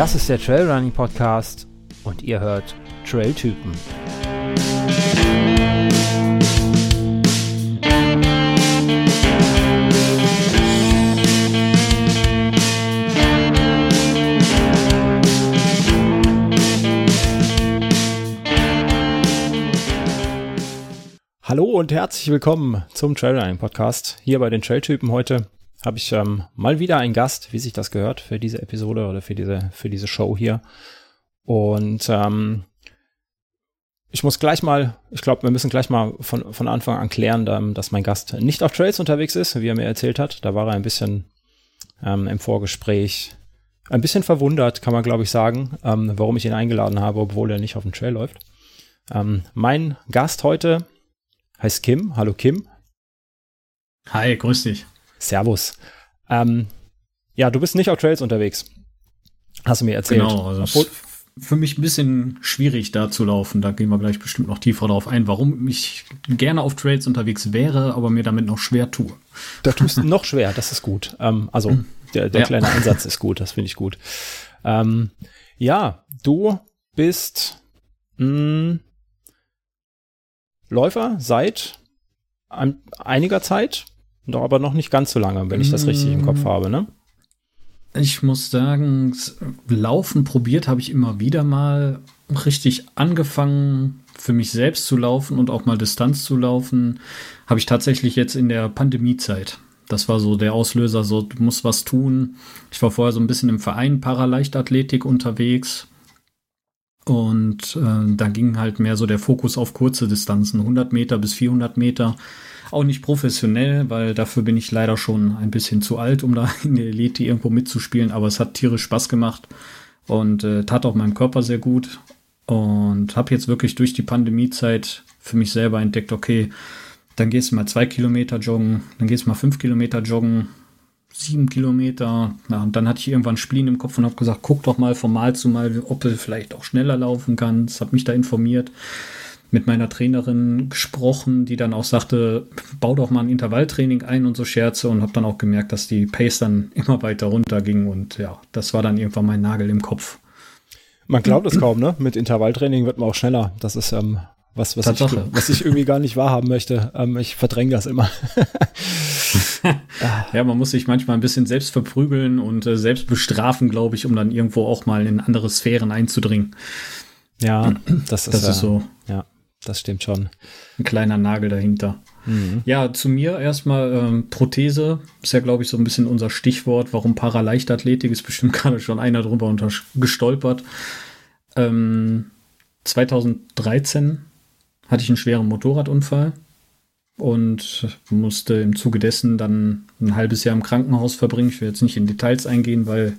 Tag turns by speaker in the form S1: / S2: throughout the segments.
S1: Das ist der Trailrunning Podcast und ihr hört Trailtypen. Hallo und herzlich willkommen zum Trailrunning Podcast. Hier bei den Trailtypen heute habe ich ähm, mal wieder einen Gast, wie sich das gehört für diese Episode oder für diese, für diese Show hier. Und ähm, ich muss gleich mal, ich glaube, wir müssen gleich mal von, von Anfang an klären, dass mein Gast nicht auf Trails unterwegs ist, wie er mir erzählt hat. Da war er ein bisschen ähm, im Vorgespräch ein bisschen verwundert, kann man glaube ich sagen, ähm, warum ich ihn eingeladen habe, obwohl er nicht auf dem Trail läuft. Ähm, mein Gast heute heißt Kim. Hallo Kim.
S2: Hi, grüß dich.
S1: Servus. Ähm, ja, du bist nicht auf Trails unterwegs. Hast du mir erzählt.
S2: Genau, also Obwohl, für mich ein bisschen schwierig da zu laufen. Da gehen wir gleich bestimmt noch tiefer drauf ein, warum ich gerne auf Trails unterwegs wäre, aber mir damit noch schwer tue.
S1: Da tust du noch schwer, das ist gut. Ähm, also der, der ja. kleine Einsatz ist gut, das finde ich gut. Ähm, ja, du bist mh, hm, Läufer seit ein, einiger Zeit, doch aber noch nicht ganz so lange, wenn ich das richtig im Kopf mm. habe, ne?
S2: Ich muss sagen, Laufen probiert habe ich immer wieder mal richtig angefangen, für mich selbst zu laufen und auch mal Distanz zu laufen, habe ich tatsächlich jetzt in der Pandemiezeit. Das war so der Auslöser, so du musst was tun. Ich war vorher so ein bisschen im Verein Paraleichtathletik unterwegs und äh, da ging halt mehr so der Fokus auf kurze Distanzen, 100 Meter bis 400 Meter. Auch nicht professionell, weil dafür bin ich leider schon ein bisschen zu alt, um da in der Elite irgendwo mitzuspielen. Aber es hat tierisch Spaß gemacht und äh, tat auch meinem Körper sehr gut. Und habe jetzt wirklich durch die Pandemiezeit für mich selber entdeckt, okay, dann gehst du mal zwei Kilometer joggen, dann gehst du mal fünf Kilometer joggen, sieben Kilometer. Ja, und dann hatte ich irgendwann Spleen im Kopf und habe gesagt, guck doch mal von Mal zu Mal, ob du vielleicht auch schneller laufen kannst. Habe mich da informiert mit meiner Trainerin gesprochen, die dann auch sagte, bau doch mal ein Intervalltraining ein und so Scherze und habe dann auch gemerkt, dass die Pace dann immer weiter runter ging und ja, das war dann irgendwann mein Nagel im Kopf.
S1: Man glaubt es kaum, ne? Mit Intervalltraining wird man auch schneller. Das ist ähm, was, was ich, was ich irgendwie gar nicht wahrhaben möchte. Ähm, ich verdränge das immer.
S2: ja, man muss sich manchmal ein bisschen selbst verprügeln und äh, selbst bestrafen, glaube ich, um dann irgendwo auch mal in andere Sphären einzudringen.
S1: Ja, das ist, das ist so. Das stimmt schon.
S2: Ein kleiner Nagel dahinter. Mhm. Ja, zu mir erstmal ähm, Prothese ist ja, glaube ich, so ein bisschen unser Stichwort. Warum Paraleichtathletik ist bestimmt gerade schon einer drüber gestolpert. Ähm, 2013 hatte ich einen schweren Motorradunfall und musste im Zuge dessen dann ein halbes Jahr im Krankenhaus verbringen. Ich will jetzt nicht in Details eingehen, weil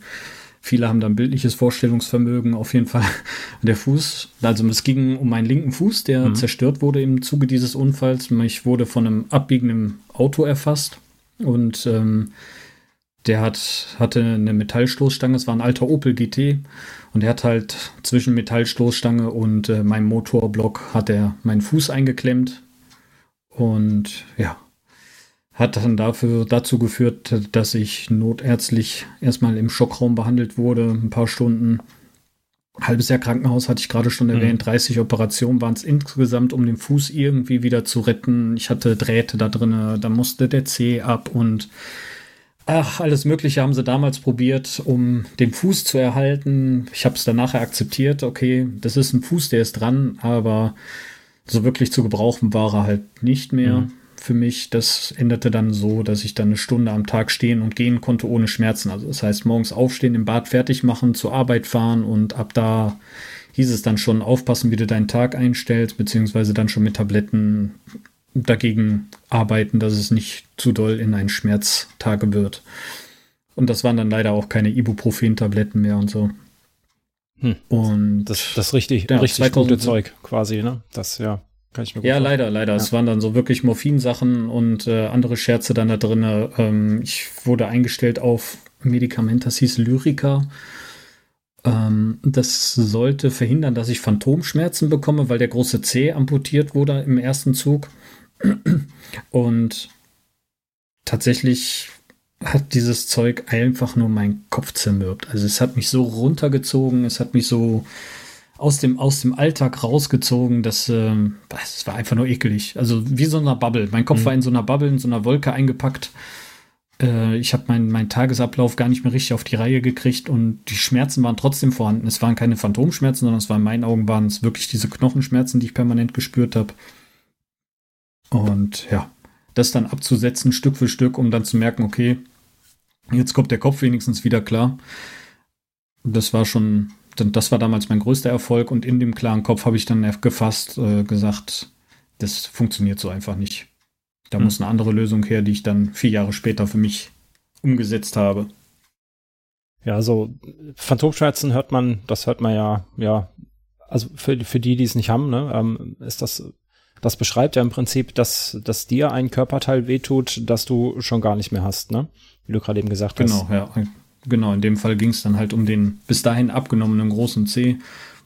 S2: Viele haben dann bildliches Vorstellungsvermögen. Auf jeden Fall der Fuß. Also es ging um meinen linken Fuß, der mhm. zerstört wurde im Zuge dieses Unfalls. Ich wurde von einem abbiegenden Auto erfasst und ähm, der hat, hatte eine Metallstoßstange. Es war ein alter Opel GT und er hat halt zwischen Metallstoßstange und äh, meinem Motorblock hat er meinen Fuß eingeklemmt. Und ja, hat dann dafür dazu geführt, dass ich notärztlich erstmal im Schockraum behandelt wurde, ein paar Stunden. Halbes Jahr Krankenhaus hatte ich gerade schon mhm. erwähnt, 30 Operationen waren es insgesamt, um den Fuß irgendwie wieder zu retten. Ich hatte Drähte da drin, da musste der Zeh ab und ach, alles Mögliche haben sie damals probiert, um den Fuß zu erhalten. Ich habe es dann nachher akzeptiert, okay, das ist ein Fuß, der ist dran, aber so wirklich zu gebrauchen war er halt nicht mehr. Mhm für mich. Das endete dann so, dass ich dann eine Stunde am Tag stehen und gehen konnte ohne Schmerzen. Also das heißt, morgens aufstehen, im Bad fertig machen, zur Arbeit fahren und ab da hieß es dann schon aufpassen, wie du deinen Tag einstellst, beziehungsweise dann schon mit Tabletten dagegen arbeiten, dass es nicht zu doll in einen Schmerztage wird. Und das waren dann leider auch keine Ibuprofen-Tabletten mehr und so.
S1: Hm. Und das, das richtig, ja, richtig gute Zeug quasi, ne? Das ja.
S2: Kann ich mir ja, leider, leider. Ja. Es waren dann so wirklich Morphinsachen und äh, andere Scherze dann da drin. Ähm, ich wurde eingestellt auf Medikament, das hieß Lyrica. Ähm, das sollte verhindern, dass ich Phantomschmerzen bekomme, weil der große C amputiert wurde im ersten Zug. Und tatsächlich hat dieses Zeug einfach nur meinen Kopf zermürbt. Also es hat mich so runtergezogen, es hat mich so aus dem, aus dem Alltag rausgezogen, dass äh, das war einfach nur ekelig. Also wie so eine Bubble. Mein Kopf mhm. war in so einer Bubble, in so einer Wolke eingepackt. Äh, ich habe meinen mein Tagesablauf gar nicht mehr richtig auf die Reihe gekriegt und die Schmerzen waren trotzdem vorhanden. Es waren keine Phantomschmerzen, sondern es war in meinen Augen waren es wirklich diese Knochenschmerzen, die ich permanent gespürt habe. Und ja, das dann abzusetzen, Stück für Stück, um dann zu merken, okay, jetzt kommt der Kopf wenigstens wieder klar. Das war schon, das war damals mein größter Erfolg und in dem klaren Kopf habe ich dann gefasst, äh, gesagt, das funktioniert so einfach nicht. Da hm. muss eine andere Lösung her, die ich dann vier Jahre später für mich umgesetzt habe.
S1: Ja, so Phantomschmerzen hört man, das hört man ja, ja, also für, für die, die es nicht haben, ne, ähm, ist das das beschreibt ja im Prinzip, dass, dass dir ein Körperteil wehtut, das du schon gar nicht mehr hast, ne? Wie du gerade eben gesagt
S2: genau,
S1: hast.
S2: Genau, ja. Genau, in dem Fall ging es dann halt um den bis dahin abgenommenen großen C,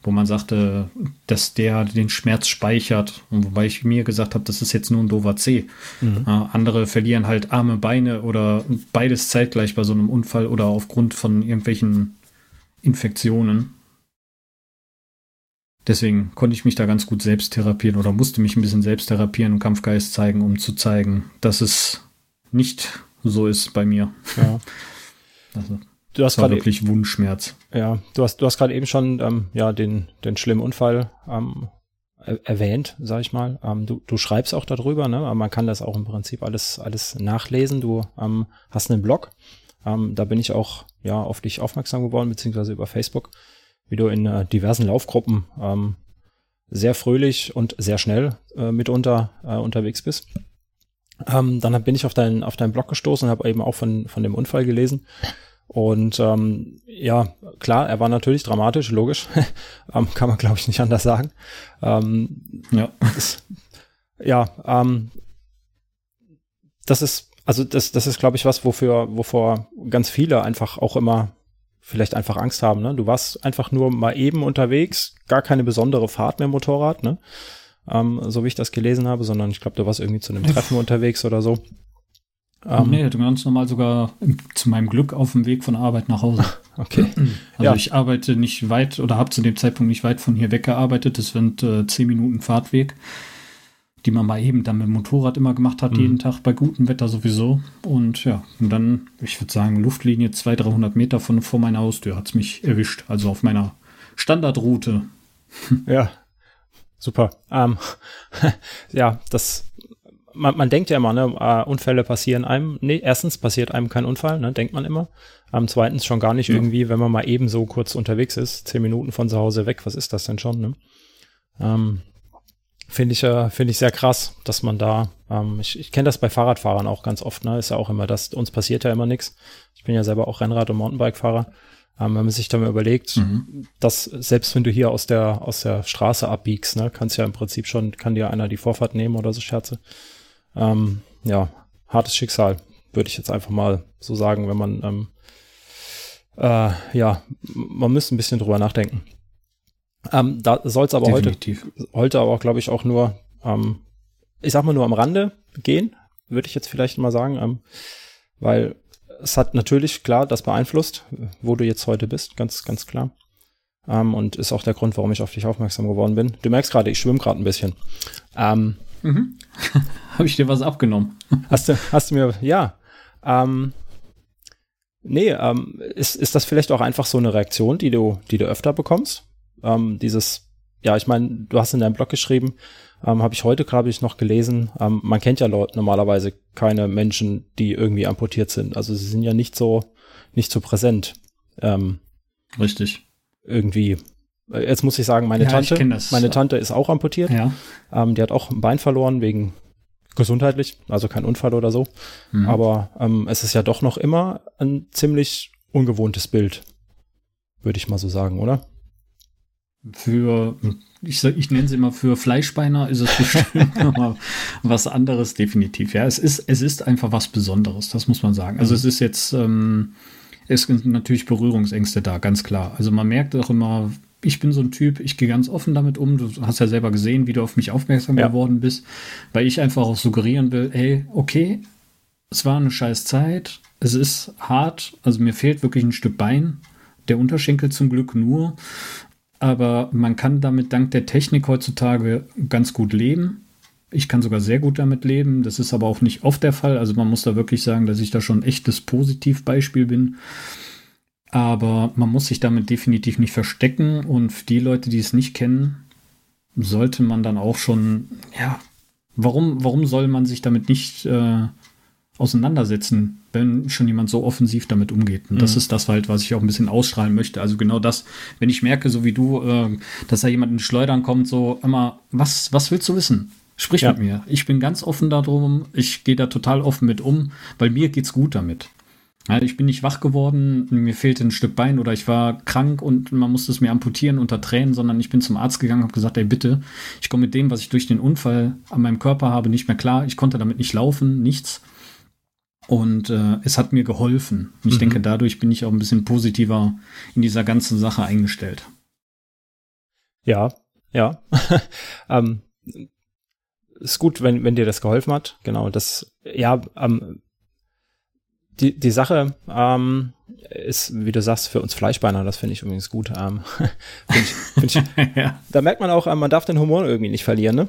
S2: wo man sagte, dass der den Schmerz speichert. Und wobei ich mir gesagt habe, das ist jetzt nur ein doofer C. Mhm. Äh, andere verlieren halt Arme, Beine oder beides zeitgleich bei so einem Unfall oder aufgrund von irgendwelchen Infektionen. Deswegen konnte ich mich da ganz gut selbst therapieren oder musste mich ein bisschen selbst therapieren und Kampfgeist zeigen, um zu zeigen, dass es nicht so ist bei mir. Ja. Also, du hast gerade wirklich Wunschschmerz.
S1: Ja, du hast, du hast gerade eben schon ähm, ja den den schlimmen Unfall ähm, erwähnt, sag ich mal. Ähm, du, du schreibst auch darüber, ne? Aber man kann das auch im Prinzip alles alles nachlesen. Du ähm, hast einen Blog. Ähm, da bin ich auch ja auf dich aufmerksam geworden beziehungsweise über Facebook wie du in äh, diversen Laufgruppen ähm, sehr fröhlich und sehr schnell äh, mitunter äh, unterwegs bist. Ähm, dann bin ich auf deinen auf deinen Blog gestoßen und habe eben auch von von dem Unfall gelesen. Und ähm, ja, klar, er war natürlich dramatisch, logisch. ähm, kann man, glaube ich, nicht anders sagen. Ähm, ja. Das, ja, ähm, das ist, also das, das ist, glaube ich, was, wofür, wovor ganz viele einfach auch immer vielleicht einfach Angst haben. Ne? Du warst einfach nur mal eben unterwegs, gar keine besondere Fahrt mehr Motorrad, ne? Ähm, so wie ich das gelesen habe, sondern ich glaube, du warst irgendwie zu einem Treffen unterwegs oder so.
S2: Ähm, nee, ganz normal sogar zu meinem Glück auf dem Weg von Arbeit nach Hause.
S1: Okay.
S2: Also ja. ich arbeite nicht weit oder habe zu dem Zeitpunkt nicht weit von hier weggearbeitet. Das sind äh, zehn Minuten Fahrtweg die man mal eben dann mit dem Motorrad immer gemacht hat, mhm. jeden Tag bei gutem Wetter sowieso. Und ja, und dann, ich würde sagen, Luftlinie 200, 300 Meter von vor meiner Haustür hat es mich erwischt. Also auf meiner Standardroute.
S1: Ja, super. Ähm, ja, das, man, man denkt ja immer, ne, uh, Unfälle passieren einem. Nee, erstens passiert einem kein Unfall, ne, denkt man immer. Ähm, zweitens schon gar nicht ja. irgendwie, wenn man mal eben so kurz unterwegs ist, zehn Minuten von zu Hause weg, was ist das denn schon, ne? Ähm, Finde ich, äh, finde ich sehr krass, dass man da, ähm, ich, ich kenne das bei Fahrradfahrern auch ganz oft, ne? Ist ja auch immer das, uns passiert ja immer nichts. Ich bin ja selber auch Rennrad- und Mountainbike-Fahrer. Ähm, wenn man sich da mal überlegt, mhm. dass selbst wenn du hier aus der, aus der Straße abbiegst, ne, kannst ja im Prinzip schon, kann dir einer die Vorfahrt nehmen oder so Scherze. Ähm, ja, hartes Schicksal, würde ich jetzt einfach mal so sagen, wenn man, ähm, äh, ja, man müsste ein bisschen drüber nachdenken. Ähm, da soll es aber Definitiv. heute, heute aber auch, glaube ich, auch nur, ähm, ich sag mal nur am Rande gehen, würde ich jetzt vielleicht mal sagen, ähm, weil es hat natürlich klar das beeinflusst, wo du jetzt heute bist, ganz, ganz klar. Ähm, und ist auch der Grund, warum ich auf dich aufmerksam geworden bin. Du merkst gerade, ich schwimme gerade ein bisschen. Ähm,
S2: mhm. Habe ich dir was abgenommen?
S1: hast du, hast du mir, ja. Ähm, nee, ähm, ist, ist das vielleicht auch einfach so eine Reaktion, die du, die du öfter bekommst? Ähm, dieses, ja, ich meine, du hast in deinem Blog geschrieben, ähm, habe ich heute gerade ich noch gelesen, ähm, man kennt ja normalerweise keine Menschen, die irgendwie amputiert sind. Also sie sind ja nicht so, nicht so präsent. Ähm,
S2: Richtig.
S1: Irgendwie. Äh, jetzt muss ich sagen, meine ja, Tante, meine Tante ist auch amputiert. Ja. Ähm, die hat auch ein Bein verloren wegen gesundheitlich, also kein Unfall oder so. Mhm. Aber ähm, es ist ja doch noch immer ein ziemlich ungewohntes Bild, würde ich mal so sagen, oder?
S2: für, ich, ich nenne es immer für Fleischbeiner, ist es bestimmt nochmal was anderes, definitiv. Ja, es ist, es ist einfach was Besonderes, das muss man sagen. Also es ist jetzt, ähm, es sind natürlich Berührungsängste da, ganz klar. Also man merkt auch immer, ich bin so ein Typ, ich gehe ganz offen damit um. Du hast ja selber gesehen, wie du auf mich aufmerksam ja. geworden bist, weil ich einfach auch suggerieren will, ey, okay, es war eine scheiß Zeit. Es ist hart. Also mir fehlt wirklich ein Stück Bein. Der Unterschenkel zum Glück nur. Aber man kann damit dank der Technik heutzutage ganz gut leben. Ich kann sogar sehr gut damit leben. Das ist aber auch nicht oft der Fall. Also man muss da wirklich sagen, dass ich da schon ein echtes Positivbeispiel bin. Aber man muss sich damit definitiv nicht verstecken. Und für die Leute, die es nicht kennen, sollte man dann auch schon, ja, warum, warum soll man sich damit nicht äh, auseinandersetzen, wenn schon jemand so offensiv damit umgeht? Und das mhm. ist das halt, was ich auch ein bisschen ausstrahlen möchte. Also genau das, wenn ich merke, so wie du, äh, dass da jemand in Schleudern kommt, so immer, was, was willst du wissen? Sprich ja. mit mir. Ich bin ganz offen darum. Ich gehe da total offen mit um, weil mir geht's gut damit. Ja, ich bin nicht wach geworden, mir fehlte ein Stück Bein oder ich war krank und man musste es mir amputieren unter Tränen, sondern ich bin zum Arzt gegangen und habe gesagt, ey bitte, ich komme mit dem, was ich durch den Unfall an meinem Körper habe, nicht mehr klar. Ich konnte damit nicht laufen, nichts. Und äh, es hat mir geholfen. Und ich mhm. denke, dadurch bin ich auch ein bisschen positiver in dieser ganzen Sache eingestellt.
S1: Ja, ja. ähm, ist gut, wenn, wenn dir das geholfen hat. Genau, das, ja, ähm, die, die Sache ähm, ist, wie du sagst, für uns Fleischbeiner, das finde ich übrigens gut. Ähm, find ich, find ich, ja. Da merkt man auch, ähm, man darf den Humor irgendwie nicht verlieren, ne?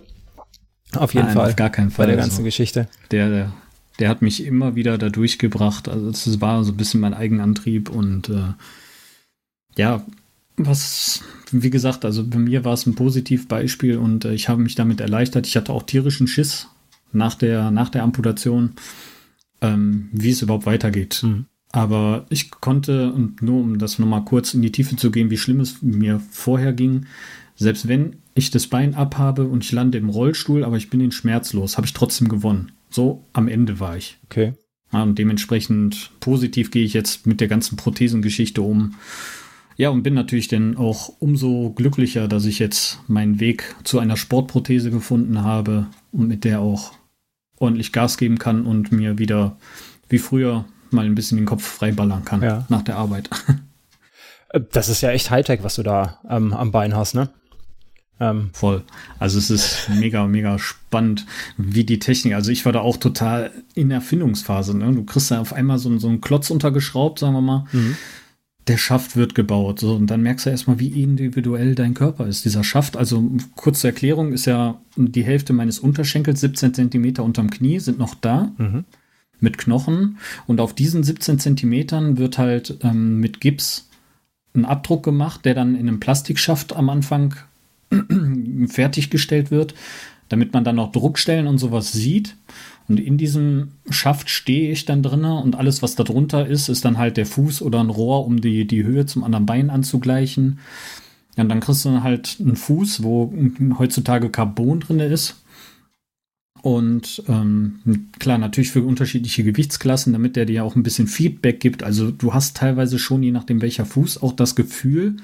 S1: Auf jeden Nein, Fall.
S2: Auf gar keinen Fall.
S1: Bei der ganzen also, Geschichte.
S2: Der, der, der, hat mich immer wieder da durchgebracht. Also das war so ein bisschen mein Eigenantrieb und äh, ja, was, wie gesagt, also bei mir war es ein Positivbeispiel und äh, ich habe mich damit erleichtert. Ich hatte auch tierischen Schiss nach der, nach der Amputation ähm, wie es überhaupt weitergeht. Mhm. Aber ich konnte, und nur um das nochmal kurz in die Tiefe zu gehen, wie schlimm es mir vorher ging, selbst wenn ich das Bein abhabe und ich lande im Rollstuhl, aber ich bin den schmerzlos, habe ich trotzdem gewonnen. So am Ende war ich.
S1: Okay.
S2: Ja, und dementsprechend positiv gehe ich jetzt mit der ganzen Prothesengeschichte um. Ja, und bin natürlich dann auch umso glücklicher, dass ich jetzt meinen Weg zu einer Sportprothese gefunden habe und mit der auch ordentlich Gas geben kann und mir wieder wie früher mal ein bisschen den Kopf freiballern kann ja. nach der Arbeit.
S1: Äh, das ist ja echt Hightech, was du da ähm, am Bein hast, ne?
S2: Ähm. Voll. Also es ist mega, mega spannend, wie die Technik, also ich war da auch total in Erfindungsphase. Ne? Du kriegst da auf einmal so, so einen Klotz untergeschraubt, sagen wir mal. Mhm der Schaft wird gebaut. So, und dann merkst du erstmal, wie individuell dein Körper ist. Dieser Schaft, also kurze Erklärung, ist ja die Hälfte meines Unterschenkels, 17 Zentimeter unterm Knie, sind noch da. Mhm. Mit Knochen. Und auf diesen 17 Zentimetern wird halt ähm, mit Gips ein Abdruck gemacht, der dann in einem Plastikschaft am Anfang fertiggestellt wird, damit man dann noch Druckstellen und sowas sieht. Und in diesem Schaft stehe ich dann drinnen und alles, was da drunter ist, ist dann halt der Fuß oder ein Rohr, um die, die Höhe zum anderen Bein anzugleichen. Ja, und dann kriegst du dann halt einen Fuß, wo heutzutage Carbon drin ist. Und ähm, klar, natürlich für unterschiedliche Gewichtsklassen, damit der dir auch ein bisschen Feedback gibt. Also du hast teilweise schon, je nachdem welcher Fuß, auch das Gefühl,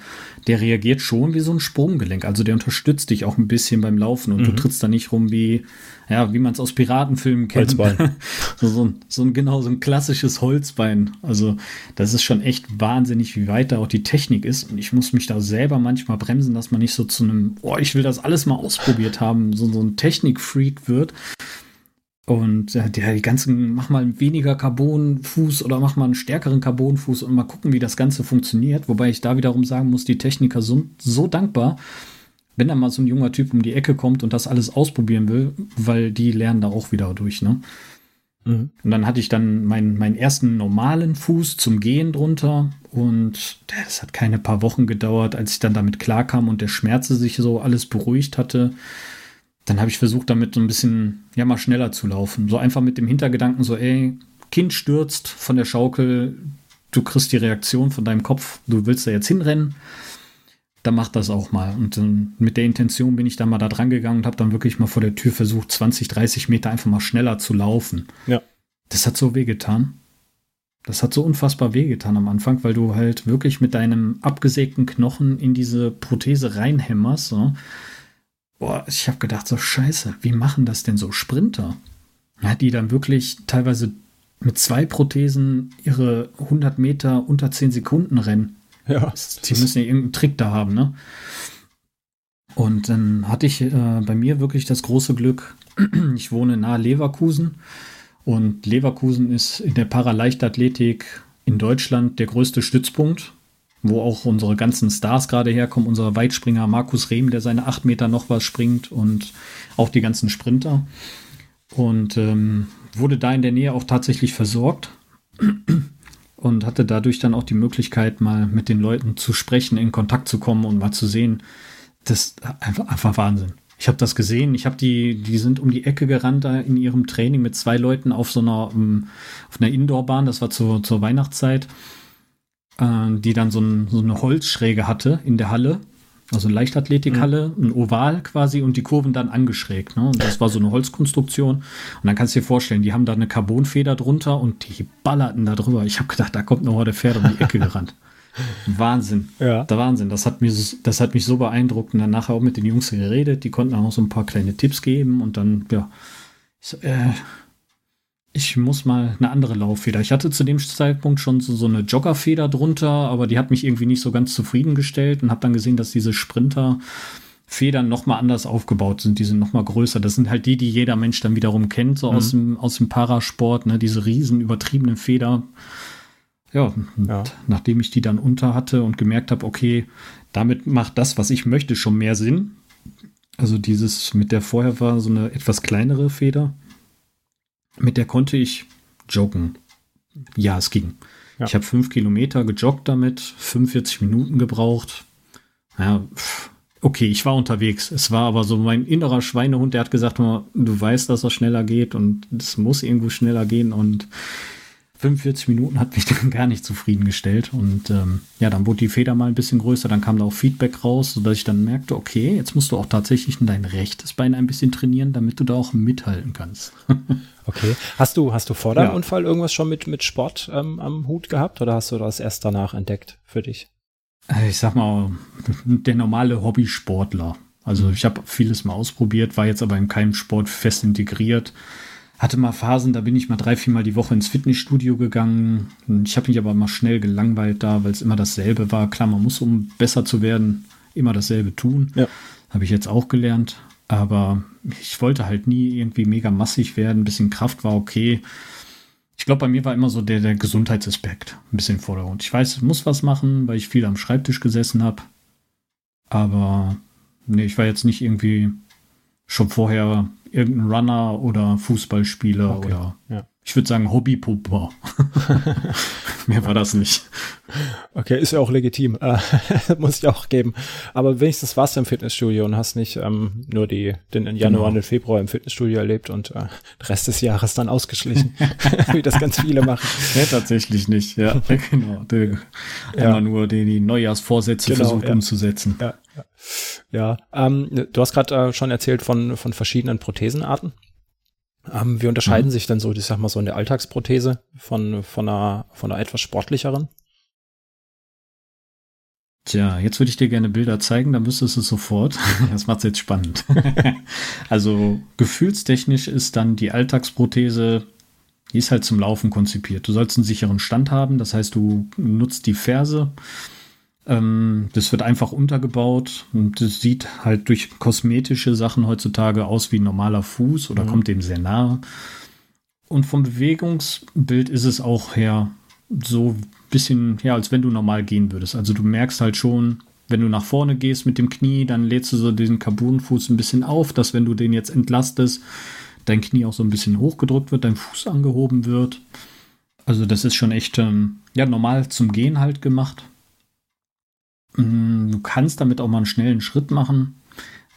S2: der reagiert schon wie so ein Sprunggelenk. Also der unterstützt dich auch ein bisschen beim Laufen und mhm. du trittst da nicht rum wie, ja, wie man es aus Piratenfilmen kennt. Holzbein. so, so, ein, so ein genau so ein klassisches Holzbein. Also das ist schon echt wahnsinnig, wie weit da auch die Technik ist. Und ich muss mich da selber manchmal bremsen, dass man nicht so zu einem, oh, ich will das alles mal ausprobiert haben, so, so ein Technikfreak wird. Und äh, der, die ganzen, mach mal weniger Carbonfuß oder mach mal einen stärkeren Carbonfuß und mal gucken, wie das Ganze funktioniert. Wobei ich da wiederum sagen muss, die Techniker sind so dankbar, wenn da mal so ein junger Typ um die Ecke kommt und das alles ausprobieren will, weil die lernen da auch wieder durch, ne? Mhm. Und dann hatte ich dann meinen, meinen ersten normalen Fuß zum Gehen drunter und das hat keine paar Wochen gedauert, als ich dann damit klarkam und der Schmerz sich so alles beruhigt hatte dann habe ich versucht, damit so ein bisschen, ja, mal schneller zu laufen. So einfach mit dem Hintergedanken, so, ey, Kind stürzt von der Schaukel, du kriegst die Reaktion von deinem Kopf, du willst da jetzt hinrennen, dann mach das auch mal. Und ähm, mit der Intention bin ich dann mal da dran gegangen und habe dann wirklich mal vor der Tür versucht, 20, 30 Meter einfach mal schneller zu laufen.
S1: Ja.
S2: Das hat so wehgetan. Das hat so unfassbar wehgetan am Anfang, weil du halt wirklich mit deinem abgesägten Knochen in diese Prothese reinhämmerst. So boah, ich habe gedacht, so scheiße, wie machen das denn so Sprinter? Ja, die dann wirklich teilweise mit zwei Prothesen ihre 100 Meter unter 10 Sekunden rennen. Ja. Die müssen ja irgendeinen Trick da haben, ne? Und dann hatte ich äh, bei mir wirklich das große Glück, ich wohne nahe Leverkusen Und Leverkusen ist in der Paraleichtathletik in Deutschland der größte Stützpunkt, wo auch unsere ganzen Stars gerade herkommen. Unser Weitspringer Markus Rehm, der seine acht Meter noch was springt und auch die ganzen Sprinter. Und ähm, wurde da in der Nähe auch tatsächlich versorgt und hatte dadurch dann auch die Möglichkeit, mal mit den Leuten zu sprechen, in Kontakt zu kommen und mal zu sehen. Das ist einfach, einfach Wahnsinn. Ich habe das gesehen. Ich habe die, die sind um die Ecke gerannt da in ihrem Training mit zwei Leuten auf so einer, ähm, auf einer Indoorbahn. Das war zur, zur Weihnachtszeit, äh, die dann so, ein, so eine Holzschräge hatte in der Halle. Also eine Leichtathletikhalle, mhm. ein Oval quasi und die Kurven dann angeschrägt. Ne? Und das war so eine Holzkonstruktion. Und dann kannst du dir vorstellen, die haben da eine Carbonfeder drunter und die ballerten da drüber. Ich habe gedacht, da kommt eine Horde Pferde um die Ecke gerannt. Wahnsinn. Ja. Der Wahnsinn. Das hat, mir, das hat mich so beeindruckt. Und dann nachher auch mit den Jungs geredet. Die konnten auch so ein paar kleine Tipps geben. Und dann, ja, ich, so, äh, ich muss mal eine andere Lauffeder. Ich hatte zu dem Zeitpunkt schon so, so eine Joggerfeder drunter, aber die hat mich irgendwie nicht so ganz zufriedengestellt und habe dann gesehen, dass diese Sprinter Federn noch mal anders aufgebaut sind. Die sind noch mal größer. Das sind halt die, die jeder Mensch dann wiederum kennt, so mhm. aus, dem, aus dem Parasport, ne? diese riesen übertriebenen Feder. Ja, ja, nachdem ich die dann unter hatte und gemerkt habe, okay, damit macht das, was ich möchte, schon mehr Sinn. Also dieses mit der vorher war so eine etwas kleinere Feder. Mit der konnte ich joggen. Ja, es ging. Ja. Ich habe fünf Kilometer gejoggt damit, 45 Minuten gebraucht. Ja, okay, ich war unterwegs. Es war aber so mein innerer Schweinehund, der hat gesagt, du weißt, dass das schneller geht und es muss irgendwo schneller gehen und 45 Minuten hat mich dann gar nicht zufriedengestellt. Und ähm, ja, dann wurde die Feder mal ein bisschen größer, dann kam da auch Feedback raus, sodass ich dann merkte, okay, jetzt musst du auch tatsächlich dein rechtes Bein ein bisschen trainieren, damit du da auch mithalten kannst.
S1: okay. Hast du, hast du vor deinem ja. Unfall irgendwas schon mit, mit Sport ähm, am Hut gehabt oder hast du das erst danach entdeckt für dich?
S2: Äh, ich sag mal, der normale Hobbysportler. Also ich habe vieles mal ausprobiert, war jetzt aber in keinem Sport fest integriert hatte mal Phasen, da bin ich mal drei, vier Mal die Woche ins Fitnessstudio gegangen. Ich habe mich aber mal schnell gelangweilt da, weil es immer dasselbe war. Klar, man muss, um besser zu werden, immer dasselbe tun. Ja. Habe ich jetzt auch gelernt. Aber ich wollte halt nie irgendwie mega massig werden. Ein bisschen Kraft war okay. Ich glaube, bei mir war immer so der, der Gesundheitsaspekt ein bisschen im Vordergrund. Ich weiß, ich muss was machen, weil ich viel am Schreibtisch gesessen habe. Aber nee, ich war jetzt nicht irgendwie schon vorher irgendein Runner oder Fußballspieler okay. oder ja. Ich würde sagen Hobbypupper. Mehr war das nicht.
S1: Okay, ist ja auch legitim. Äh, muss ich auch geben. Aber wenigstens warst du im Fitnessstudio und hast nicht ähm, nur die, den Januar genau. und Februar im Fitnessstudio erlebt und äh, den Rest des Jahres dann ausgeschlichen, wie das ganz viele machen.
S2: Ja, tatsächlich nicht. Ja, genau. Die, ja. Immer nur die, die Neujahrsvorsätze genau, versucht ja. umzusetzen.
S1: Ja. Ja, ähm, du hast gerade äh, schon erzählt von, von verschiedenen Prothesenarten. Ähm, wie unterscheiden mhm. sich denn so, ich sag mal so in der Alltagsprothese von, von, einer, von einer etwas sportlicheren?
S2: Tja, jetzt würde ich dir gerne Bilder zeigen, dann wüsstest du es sofort. Das macht es jetzt spannend. also gefühlstechnisch ist dann die Alltagsprothese, die ist halt zum Laufen konzipiert. Du sollst einen sicheren Stand haben, das heißt, du nutzt die Ferse ähm, das wird einfach untergebaut und das sieht halt durch kosmetische Sachen heutzutage aus wie ein normaler Fuß oder mhm. kommt dem sehr nahe. Und vom Bewegungsbild ist es auch her so ein bisschen, ja, als wenn du normal gehen würdest. Also du merkst halt schon, wenn du nach vorne gehst mit dem Knie, dann lädst du so diesen Carbonfuß ein bisschen auf, dass wenn du den jetzt entlastest, dein Knie auch so ein bisschen hochgedrückt wird, dein Fuß angehoben wird. Also das ist schon echt, ähm, ja, normal zum Gehen halt gemacht. Mm, du kannst damit auch mal einen schnellen Schritt machen,